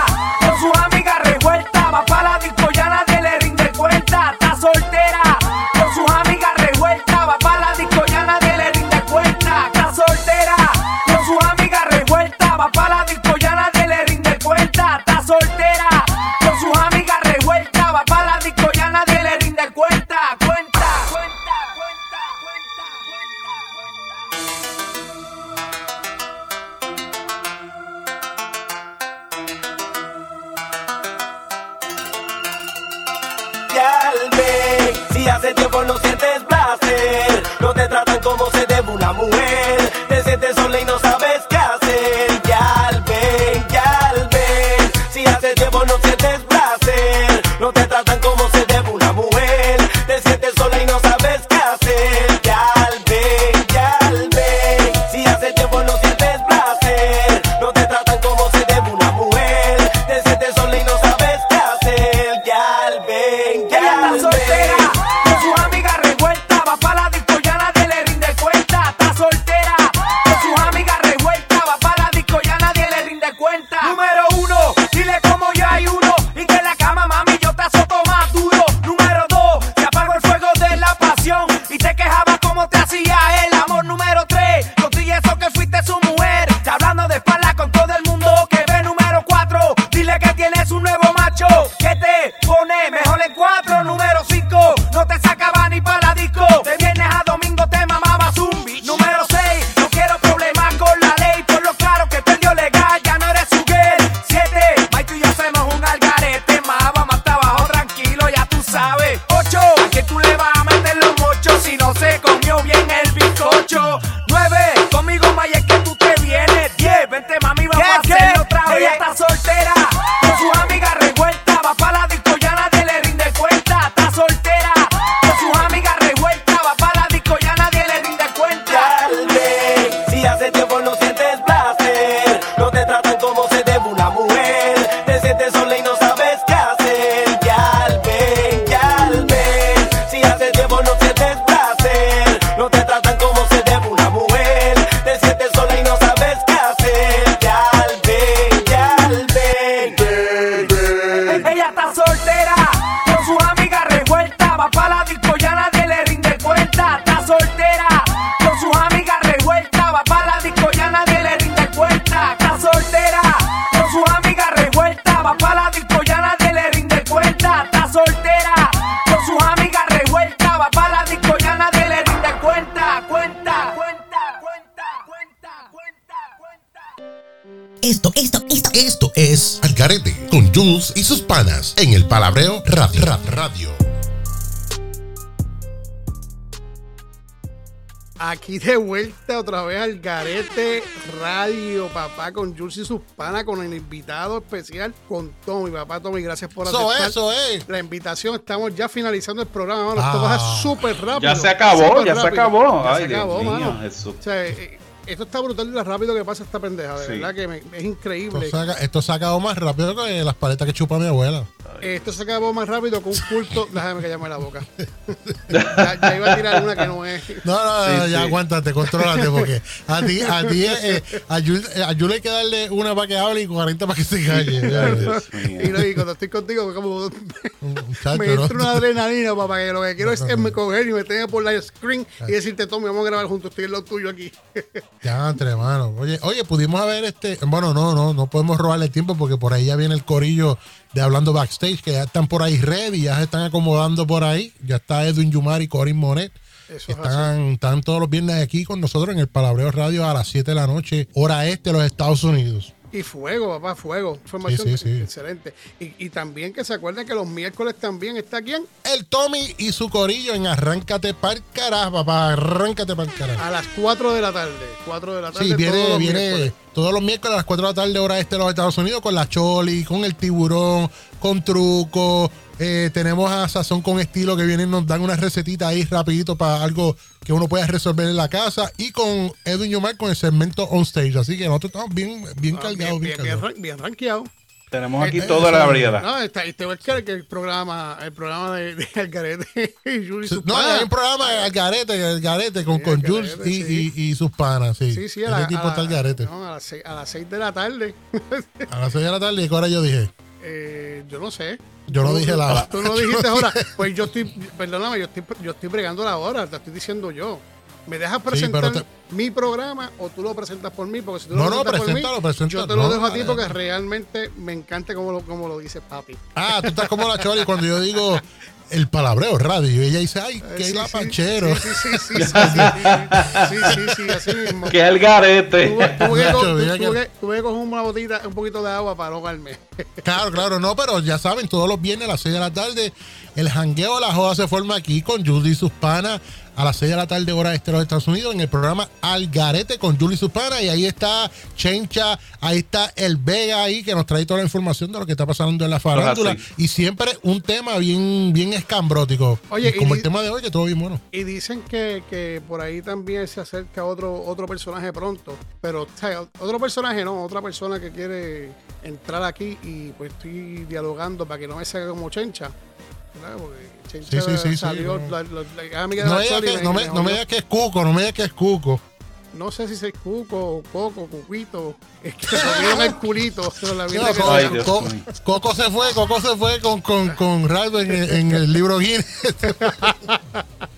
I: En el Palabreo Radio. Ra- Radio.
D: Aquí de vuelta otra vez al Garete Radio, papá, con Jules y sus panas, con el invitado especial, con Tommy. Papá, Tommy, gracias por aceptar
A: es, eso es.
D: la invitación. Estamos ya finalizando el programa, mano. Esto
A: Ah.
D: va súper rápido.
C: Ya se acabó, ya se
D: rápido.
C: acabó.
D: Ya
C: Ay,
D: se
C: Dios
D: acabó,
C: mío,
D: mano. O sea, eh, esto está brutal de lo rápido que pasa esta pendeja, de
C: Sí.
D: verdad que me- es increíble.
A: Esto saca, esto se acabó más rápido que las paletas que chupa mi abuela.
D: Esto se acabó más rápido que un culto. Déjame callarme la boca. ya, ya iba a tirar una que no es.
A: No, no,
C: Sí,
A: no, ya
C: sí.
A: aguántate, contrólate, porque a ti, a ti, eh, a Yul eh, a Yul hay que darle una para que hable y 40 para que se calle. ya, ya.
D: Y, no, y cuando estoy contigo, como
A: Muchacho,
D: me
A: ¿no?
D: entra una adrenalina, papá, que lo que quiero es me coger y meterme por la screen y decirte, Tommy, vamos a grabar juntos, estoy en lo tuyo aquí.
A: Ya, entre manos. Oye, oye, pudimos haber este. Bueno, no, no, no podemos robarle tiempo porque por ahí ya viene el corillo de hablando backstage, que ya están por ahí ready, ya se están acomodando por ahí. Ya está Edwin Yumar y Corin Monet.
D: Eso es.
A: Están, están todos los viernes aquí con nosotros en el Palabreo Radio a las 7 de la noche, hora este de los Estados Unidos.
D: Y fuego, papá, fuego. Información
A: Sí, sí, sí.
D: excelente. Y, y también que se acuerden que los miércoles también está quién?
A: El Tommy y su corillo en Arráncate Pa'l Carajo, papá. Arráncate Pa'l Carajo.
D: A las 4 de la tarde. 4 de la tarde.
A: Sí, viene,
D: todos los
A: viene
D: miércoles.
A: todos los miércoles a las 4 de la tarde, hora este de los Estados Unidos, con la Choli, con el tiburón, con truco. Eh, tenemos a Sazón con estilo que vienen, nos dan una recetita ahí rapidito para algo que uno pueda resolver en la casa. Y con Edwin Yomar con el segmento on stage. Así que nosotros estamos bien, bien
D: Ah,
A: cargados, bien,
D: bien, bien,
A: cargados.
C: Tenemos aquí
A: Eh,
C: toda
A: eh,
C: la variedad.
D: No, está, y te voy a que el programa, el programa de, de Algarete y Yuri y sus
A: No, hay un programa al garete, al garete con,
D: Sí,
A: con Jules y,
D: sí.
A: y- y sus panas, sí.
D: Sí, sí, a la-
A: tipo
D: a
A: está
D: no, a las seis- a las 6 de la tarde.
A: A las 6 de la tarde, ¿y qué hora yo dije?
D: Eh, yo no sé.
A: Yo no dije la hora.
D: Tú no dijiste ahora. Pues yo estoy, perdóname, yo estoy, yo estoy bregando la hora, te estoy diciendo yo. ¿Me dejas presentar
A: te-
D: mi programa o tú lo presentas por mí? Porque si tú
A: No,
D: lo
A: no,
D: presentas por mí,
A: preséntalo, preséntalo.
D: yo te lo
A: No,
D: dejo a ti porque realmente me encanta como lo, como lo dice papi.
A: Ah, tú estás como la Choli cuando yo digo el palabreo radio. Y ella dice, ay,
D: eh,
A: que
D: sí, es
A: la
D: sí,
A: panchero.
D: Sí, sí, sí, sí, sí, sí, así mismo.
C: Que el garete.
D: Tuve, tuve, tuve, tuve que coger una botita, un poquito de agua para ahogarme.
A: Claro, claro, no, pero ya saben, todos los viernes a las 6 de la tarde, el jangueo de la joda se forma aquí con Judy y sus panas a las 6 de la tarde, hora este de los Estados Unidos, en el programa Algarete con Julie panas. Y ahí está Chencha, ahí está el Vega ahí, que nos trae toda la información de lo que está pasando en la farándula. Y siempre un tema bien, bien escambrótico.
D: Oye,
A: Y como
D: y-
A: el tema de hoy, que todo bien bueno.
D: Y dicen que, que por ahí también se acerca otro, otro personaje pronto. Pero, o sea, otro personaje no, otra persona que quiere entrar aquí y pues estoy dialogando para que no me salga como Chencha. ¿verdad? Porque Chencha
A: Sí, sí, sí,
D: salió,
A: no.
D: la, la- la
A: No
D: la
A: me que, no
D: me
A: no me digas que es Cuco, no me digas que es Cuco.
D: No sé si es Cuco o Coco, Cuquito. Es que se comieron el culito. se vieron que-
A: Coco,
C: Ay, Dios
A: Co-
C: mío.
A: Coco se fue, Coco se fue con, con, con Ralph en el libro Guinness.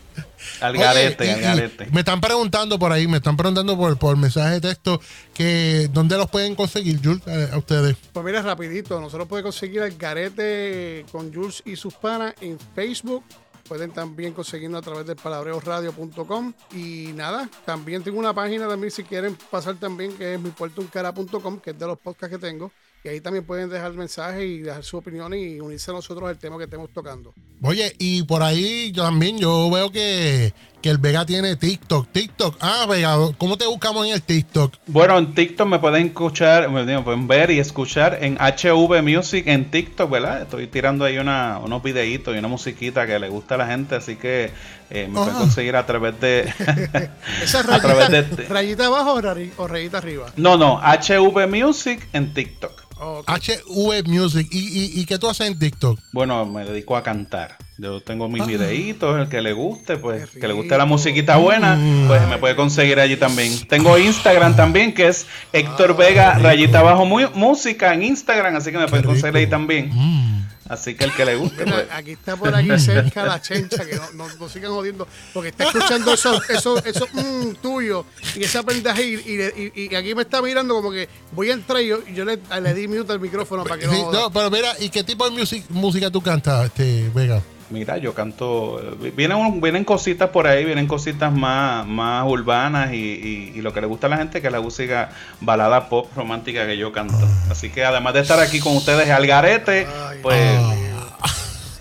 C: Al
A: Oye,
C: garete,
A: y-
C: al
A: y
C: garete.
A: Me están preguntando por ahí, me están preguntando por, por mensaje de texto que dónde los pueden conseguir, Jules, a, a ustedes.
D: Pues mira, rapidito, nosotros podemos conseguir el garete con Jules y sus panas en Facebook. Pueden también conseguirlo a través del palabreoradio.com. Y nada, también tengo una página también si quieren pasar también, que es mipuertouncara.com, que es de los podcasts que tengo. Y ahí también pueden dejar mensajes y dejar su opinión y unirse a nosotros al tema que estemos tocando.
A: Oye, y por ahí yo también yo veo que, que el Vega tiene TikTok. TikTok, ah, Vega, ¿cómo te buscamos en el TikTok?
C: Bueno, en TikTok me pueden escuchar, me digo, pueden ver y escuchar en HV Music en TikTok, ¿verdad? Estoy tirando ahí una, unos videitos y una musiquita que le gusta a la gente, así que eh, me pueden
A: Ah.
C: conseguir a través de...
D: ¿Esa
C: a través
D: rayita,
C: de...
D: rayita abajo o rayita arriba?
C: No, no, HV Music en TikTok.
D: Ok.
A: HV Music. ¿Y, y, y qué tú haces en TikTok?
C: Bueno, me dedico a cantar. Yo tengo mis videitos, el que le guste, pues, que le guste la musiquita buena, pues me puede conseguir allí también. Tengo Instagram también, que es Héctor Vega, rayita abajo mu- música en Instagram, así que me pueden
A: rico.
C: conseguir ahí también.
A: Mm.
C: Así que el que le guste,
D: Mira,
C: pues.
D: aquí está por aquí cerca la chencha, que no, no, no sigan jodiendo, porque está escuchando eso, eso, eso mm, tuyo y esa pendeja y, y, le- y- y aquí me está mirando como que voy a entrar y yo, y yo le, le di mute al micrófono para que no
A: Sí,
D: joda.
A: no, pero mira, ¿y qué tipo de music- música tú cantas, este, Vega?
C: Mira, yo canto. eh, Vienen, vienen cositas por ahí, vienen cositas más, más urbanas y, y- y lo que le gusta a la gente que es la música balada pop romántica que yo canto. Así que además de estar aquí con ustedes al garete, pues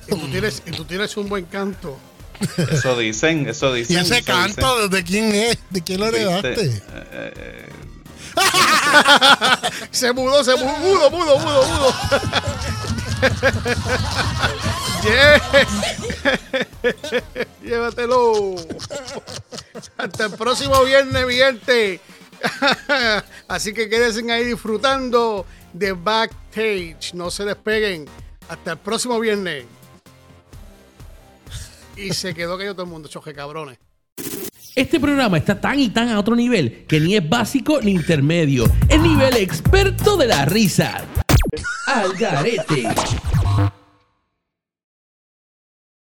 D: Y tú tienes, y tú tienes un buen canto.
C: eso dicen, eso
A: ¿Y
C: dicen.
A: ese
C: eso
A: canto de quién es? ¿De quién lo heredaste?
C: Eh,
D: Se mudó, se mudó, mudo, mudo, mudo, mudo. Yeah. Llévatelo. Hasta el próximo viernes, mi gente. Así que quédense ahí disfrutando de Backstage. No se despeguen. Hasta el próximo viernes. Y se quedó callado todo el mundo, choque cabrones.
F: Este programa está tan y tan a otro nivel que ni es básico ni intermedio. Es nivel experto de la risa. Al garete.